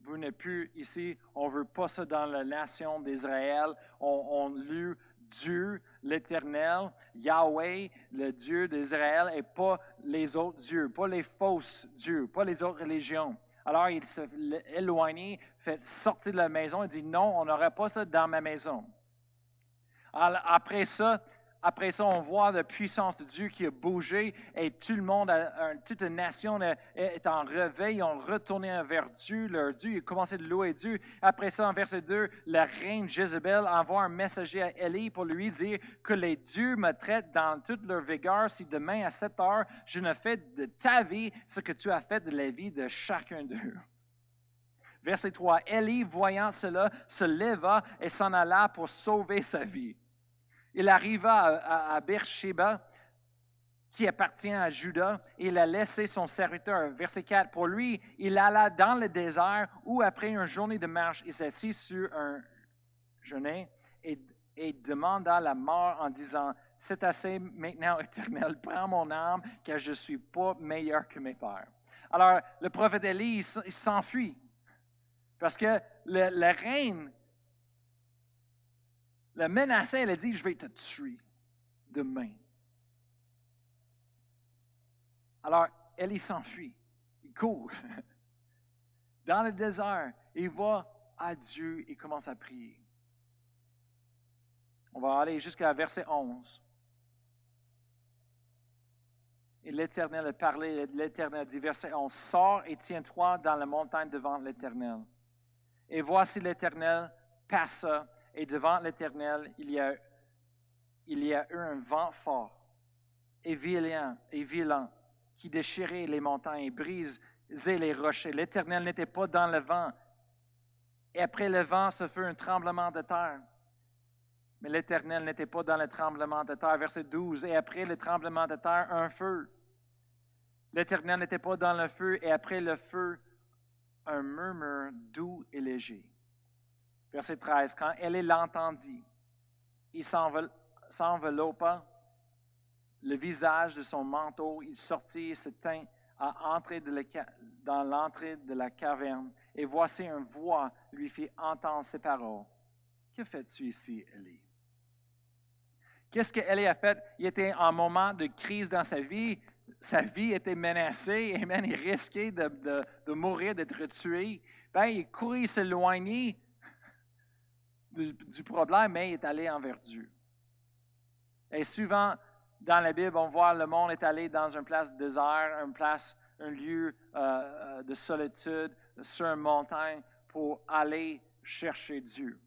vous n'êtes plus ici, on ne veut pas ça dans la nation d'Israël. On, on loue Dieu, l'Éternel, Yahweh, le Dieu d'Israël, et pas les autres dieux, pas les fausses dieux, pas les autres religions. Alors il s'est éloigné, fait sortir de la maison et dit non, on n'aurait pas ça dans ma maison. après ça, après ça, on voit la puissance de Dieu qui a bougé et tout le monde, toute la nation est en réveil. Ils ont retourné vers Dieu, leur Dieu. Ils ont commencé de louer Dieu. Après ça, en verset 2, la reine Jézabel envoie un messager à Élie pour lui dire que les dieux me traitent dans toute leur vigueur si demain à 7 heures, je ne fais de ta vie ce que tu as fait de la vie de chacun d'eux. Verset 3, Élie, voyant cela, se leva et s'en alla pour sauver sa vie. Il arriva à, Beersheba, qui appartient à Judas, et il a laissé son serviteur. Verset 4. Pour lui, il alla dans le désert où, après une journée de marche, il s'assit sur un genet et, demanda la mort en disant C'est assez maintenant, éternel, prends mon âme, car je ne suis pas meilleur que mes pères. Alors, le prophète Élie, s'enfuit. Parce que la reine la menaçait, elle a dit, je vais te tuer demain. Alors, elle y s'enfuit. Il court dans le désert. Il va à Dieu et commence à prier. On va aller jusqu'à verset 11. Et l'Éternel a parlé, l'Éternel dit, verset 11, Sors et tiens-toi dans la montagne devant l'Éternel. Et voici l'Éternel passa et devant l'Éternel, il y a, eu un vent fort et violent, et violent qui déchirait les montagnes et brisait les rochers. L'Éternel n'était pas dans le vent. Et après le vent, ce fut un tremblement de terre. Mais l'Éternel n'était pas dans le tremblement de terre. Verset 12. Et après le tremblement de terre, un feu. L'Éternel n'était pas dans le feu. Et après le feu, un murmure doux et léger. Verset 13. Quand elle l'entendit, il s'enveloppa le visage de son manteau, il sortit et se tint à entrer dans l'entrée de la caverne. Et voici une voix lui fit entendre ces paroles. Que fais-tu ici, Élie? Qu'est-ce qu'Élie a fait? Il était en moment de crise dans sa vie. Sa vie était menacée. Amen. Il risquait de, mourir, d'être tué. Ben, il courait s'éloigner du, problème, mais est allé envers Dieu. Et souvent, dans la Bible, on voit le monde est allé dans une place désert, place, un lieu euh, euh, de solitude, sur une montagne, pour aller chercher Dieu.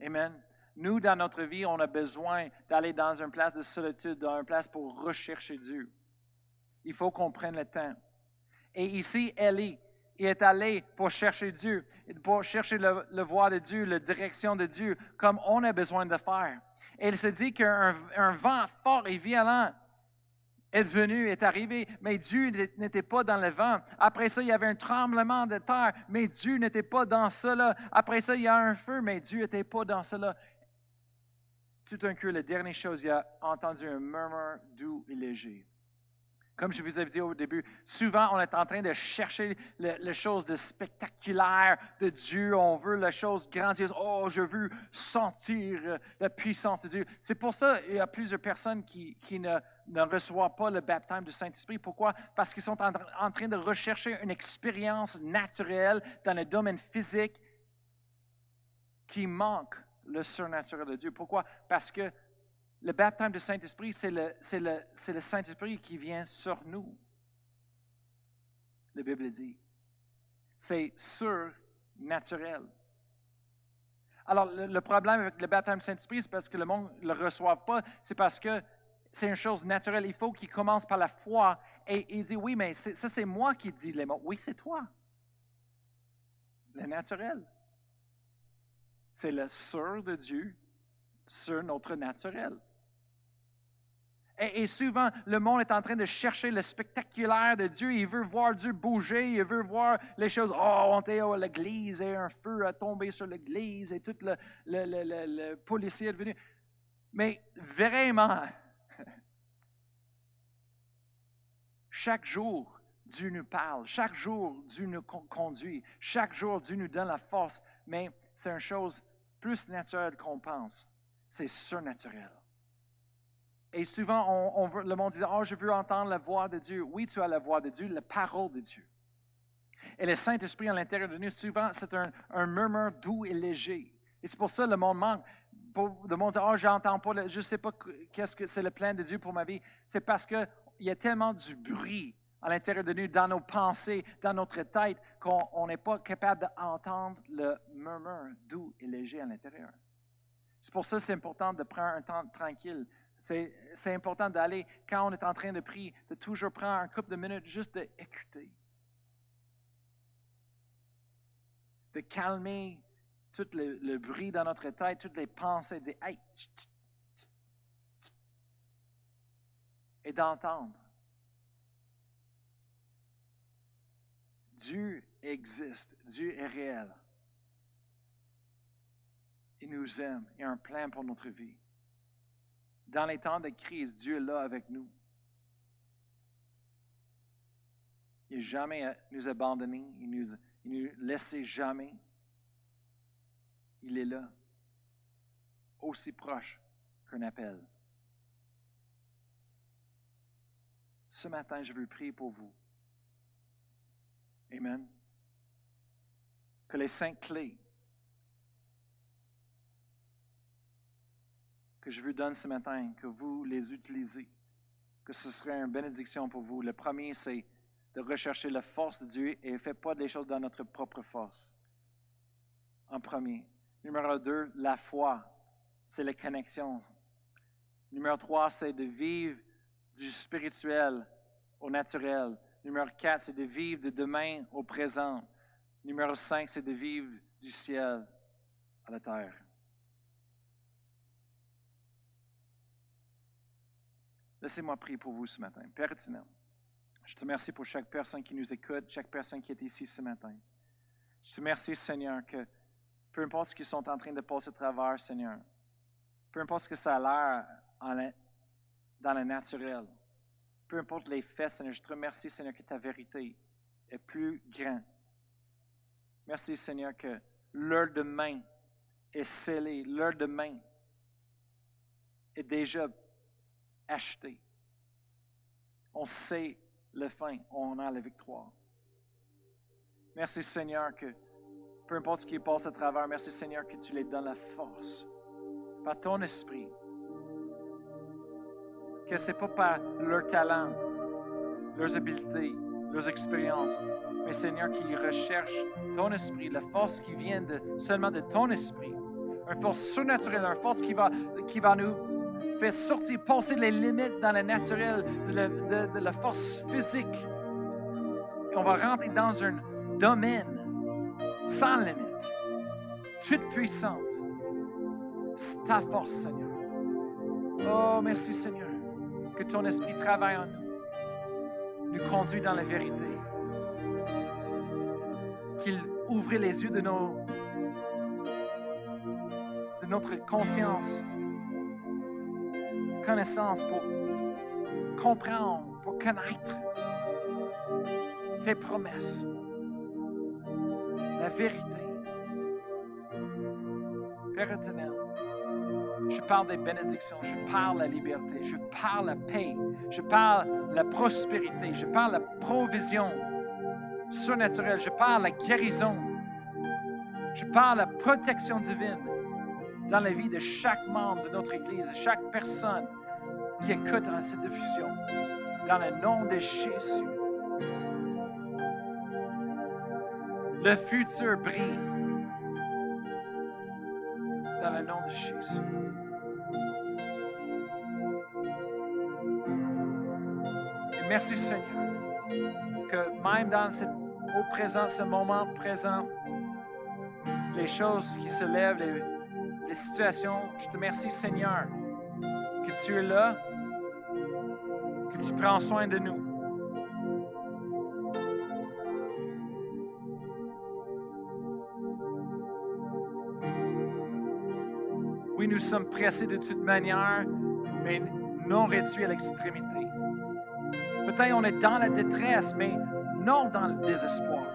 Amen. Nous, dans notre vie, on a besoin d'aller dans une place de solitude, dans une place pour rechercher Dieu. Il faut qu'on prenne le temps. Et ici, Élie, il est allé pour chercher Dieu, pour chercher le, voie de Dieu, la direction de Dieu, comme on a besoin de faire. Et il se dit qu'un vent fort et violent est venu, est arrivé, mais Dieu n'était pas dans le vent. Après ça, il y avait un tremblement de terre, mais Dieu n'était pas dans cela. Après ça, il y a un feu, mais Dieu n'était pas dans cela. Tout d'un coup, la dernière chose, il a entendu un murmure doux et léger. Comme je vous avais dit au début, souvent on est en train de chercher les choses de spectaculaire de Dieu. On veut les choses grandioses. Oh, je veux sentir la puissance de Dieu. C'est pour ça qu'il y a plusieurs personnes qui, ne, reçoivent pas le baptême du Saint-Esprit. Pourquoi? Parce qu'ils sont en train de rechercher une expérience naturelle dans le domaine physique qui manque le surnaturel de Dieu. Pourquoi? Parce que le baptême du Saint-Esprit, c'est le, Saint-Esprit qui vient sur nous. La Bible dit. C'est surnaturel. Alors, le, problème avec le baptême du Saint-Esprit, c'est parce que le monde ne le reçoit pas, c'est parce que c'est une chose naturelle. Il faut qu'il commence par la foi et il dit Oui, mais ça, c'est moi qui dis les mots. Oui, c'est toi. Le naturel. C'est le sur de Dieu sur notre naturel. Et, souvent, le monde est en train de chercher le spectaculaire de Dieu. Il veut voir Dieu bouger, il veut voir les choses. Oh, on était à l'église et un feu a tombé sur l'église et tout le, le, policier est venu. Mais vraiment, chaque jour, Dieu nous parle. Chaque jour, Dieu nous conduit. Chaque jour, Dieu nous donne la force. Mais c'est une chose plus naturelle qu'on pense. C'est surnaturel. Et souvent, le monde dit, oh, je veux entendre la voix de Dieu. Oui, tu as la voix de Dieu, la parole de Dieu. Et le Saint-Esprit à l'intérieur de nous, souvent, c'est un, murmure doux et léger. Et c'est pour ça que le monde manque. le monde dit, oh, j'entends pas, je ne sais pas qu'est-ce que c'est le plan de Dieu pour ma vie. C'est parce qu'il y a tellement du bruit à l'intérieur de nous, dans nos pensées, dans notre tête, qu'on n'est pas capable d'entendre le murmure doux et léger à l'intérieur. C'est pour ça que c'est important de prendre un temps tranquille, c'est important d'aller, quand on est en train de prier, de toujours prendre un couple de minutes juste d'écouter. De calmer tout le, bruit dans notre tête, toutes les pensées, de dire Hey, et d'entendre. Dieu existe, Dieu est réel. Il nous aime, il a un plan pour notre vie. Dans les temps de crise, Dieu est là avec nous. Il n'a jamais nous abandonné, il ne nous, nous laissé jamais. Il est là, aussi proche qu'un appel. Ce matin, je veux prier pour vous. Amen. Que les cinq clés que je vous donne ce matin, que vous les utilisez, que ce serait une bénédiction pour vous. Le premier, c'est de rechercher la force de Dieu et ne faites pas des choses dans notre propre force. En premier. Numéro deux, la foi, c'est la connexion. Numéro trois, c'est de vivre du spirituel au naturel. Numéro quatre, c'est de vivre de demain au présent. Numéro cinq, c'est de vivre du ciel à la terre. Laissez-moi prier pour vous ce matin. Père éternel, je te remercie pour chaque personne qui nous écoute, chaque personne qui est ici ce matin. Je te remercie, Seigneur, que peu importe ce qu'ils sont en train de passer à travers, Seigneur, peu importe ce que ça a l'air dans le naturel, peu importe les faits, Seigneur, je te remercie, Seigneur, que ta vérité est plus grande. Merci, Seigneur, que l'heure de main est scellée, l'heure de main est déjà acheté. On sait le fin, on a la victoire. Merci Seigneur que peu importe ce qui passe à travers, merci Seigneur que tu les donnes la force par ton esprit. Que ce n'est pas par leur talent, leurs habiletés, leurs expériences, mais Seigneur qui recherche ton esprit, la force qui vient de, seulement de ton esprit, une force surnaturelle, une force qui va, qui va nous faire sortir, passer les limites dans le naturel, de la, force physique. On va rentrer dans un domaine sans limite, toute puissante. C'est ta force, Seigneur. Oh, merci, Seigneur, que ton esprit travaille en nous, nous conduit dans la vérité, qu'il ouvre les yeux de notre conscience, connaissance pour comprendre, pour connaître tes promesses la vérité. Père éternel, je parle des bénédictions, je parle la liberté, je parle la paix, je parle la prospérité, je parle la provision surnaturelle, je parle la guérison, je parle la protection divine dans la vie de chaque membre de notre Église, de chaque personne qui écoute dans cette diffusion. Dans le nom de Jésus. Le futur brille dans le nom de Jésus. Et merci Seigneur que même dans ce, au présent, ce moment présent, les choses qui se lèvent, les, les situations, je te remercie Seigneur que tu es là, que tu prends soin de nous. nous sommes pressés de toute manière, mais non réduits à l'extrémité. Peut-être on est dans la détresse, mais non dans le désespoir.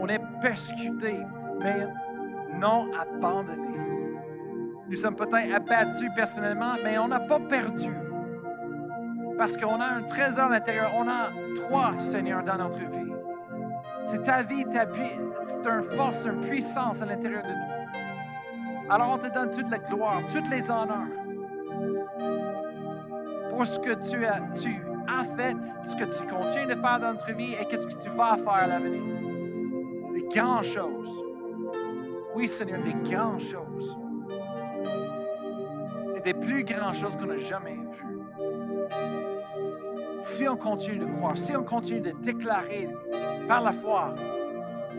On est persécuté, mais non abandonné. Nous sommes peut-être abattus personnellement, mais on n'a pas perdu. Parce qu'on a un trésor à l'intérieur. On a trois, Seigneur, dans notre vie. C'est ta vie, ta vie, c'est une force, une puissance à l'intérieur de nous. Alors on te donne toute la gloire, toutes les honneurs pour ce que tu as, tu as fait, ce que tu continues de faire dans notre vie et qu'est-ce que tu vas faire à l'avenir. Des grandes choses. Oui, Seigneur, des grandes choses. Et des plus grandes choses qu'on n'a jamais vues. Si on continue de croire, si on continue de déclarer par la foi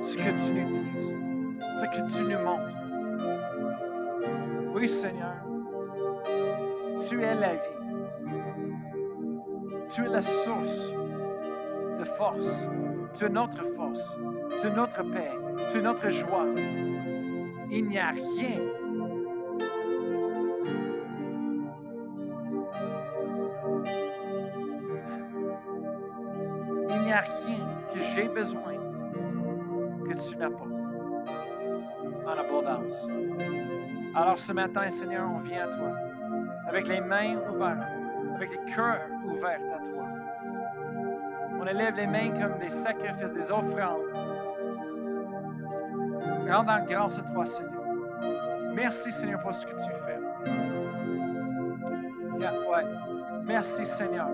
ce que tu nous dis, ce que tu nous montres, oui, Seigneur, tu es la vie. Tu es la source de force. Tu es notre force. Tu es notre paix. Tu es notre joie. Il n'y a rien Il n'y a rien que j'ai besoin que tu n'as pas en abondance. Alors ce matin, Seigneur, on vient à toi avec les mains ouvertes, avec les cœurs ouverts à toi. On élève les mains comme des sacrifices, des offrandes. Rendant grâce à toi, Seigneur. Merci, Seigneur, pour ce que tu fais. Yeah, ouais. Merci, Seigneur.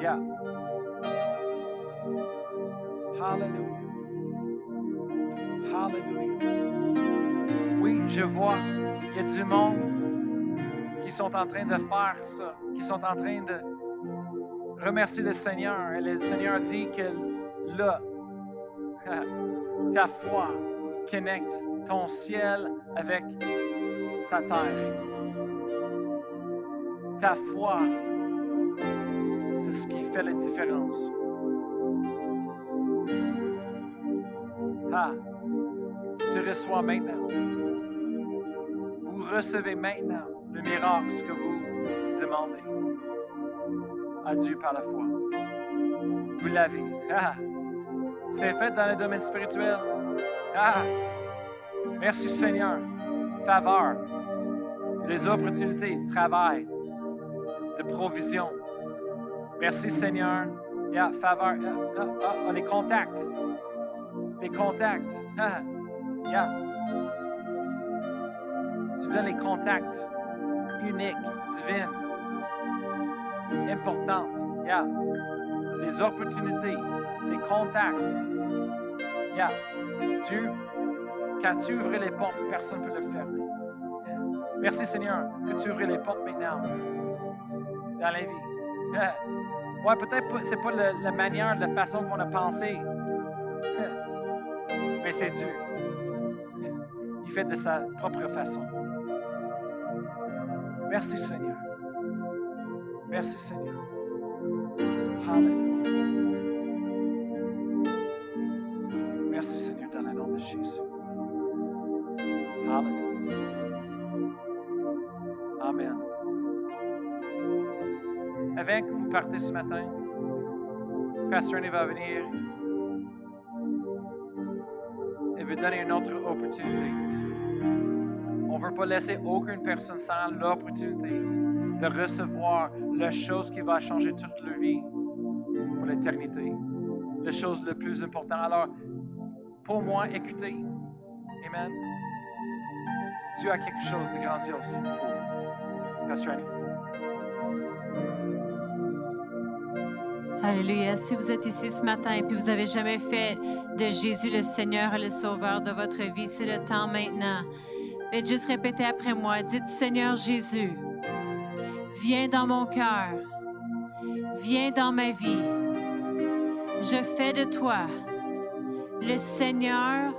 Yeah. Hallelujah. Hallelujah je vois, il y a du monde qui sont en train de faire ça, qui sont en train de remercier le Seigneur. Et le Seigneur dit que là, ta foi connecte ton ciel avec ta terre. Ta foi, c'est ce qui fait la différence. Ah, tu reçois maintenant recevez maintenant le miracle que vous demandez à Dieu par la foi. Vous l'avez. Ah, c'est fait dans le domaine spirituel. Ah, merci Seigneur. Faveur. des opportunités de travail, de provision. Merci Seigneur. Yeah, faveur. Ah, ah, ah, les contacts. Les contacts. Ah, yeah. Tu donnes les contacts uniques, divines, importantes. Yeah. Les opportunités, les contacts. Yeah. Dieu, quand tu ouvres les portes, personne ne peut le fermer. Merci Seigneur que tu ouvres les portes maintenant dans la vie. Ouais, peut-être que ce n'est pas la manière, la façon qu'on a pensé, mais c'est Dieu. Il fait de sa propre façon. Merci Seigneur. Merci Seigneur. Vous partez ce matin, Pasteur Ernie va venir et vous donner une autre opportunité. On ne veut pas laisser aucune personne sans l'opportunité de recevoir la chose qui va changer toute leur vie pour l'éternité. La chose le plus importante. Alors, pour moi, écoutez. Amen. Dieu a quelque chose de grandiose Pasteur Annie. Alléluia. Si vous êtes ici ce matin et puis vous n'avez jamais fait de Jésus le Seigneur et le Sauveur de votre vie, c'est le temps maintenant. Faites juste répéter après moi. Dites Seigneur Jésus, viens dans mon cœur, viens dans ma vie. Je fais de toi le Seigneur,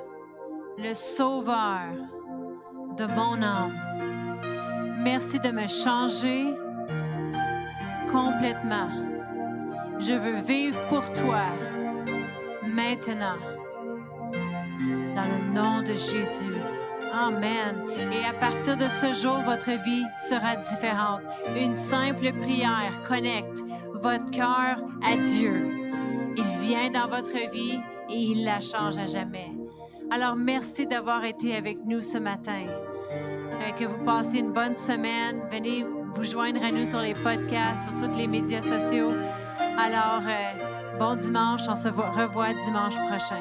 le Sauveur de mon âme. Merci de me changer complètement. Je veux vivre pour toi maintenant. Dans le nom de Jésus. Amen. Et à partir de ce jour, votre vie sera différente. Une simple prière connecte votre cœur à Dieu. Il vient dans votre vie et il la change à jamais. Alors merci d'avoir été avec nous ce matin. Euh, que vous passiez une bonne semaine. Venez vous joindre à nous sur les podcasts, sur tous les médias sociaux. Alors, euh, bon dimanche, on se revoit dimanche prochain.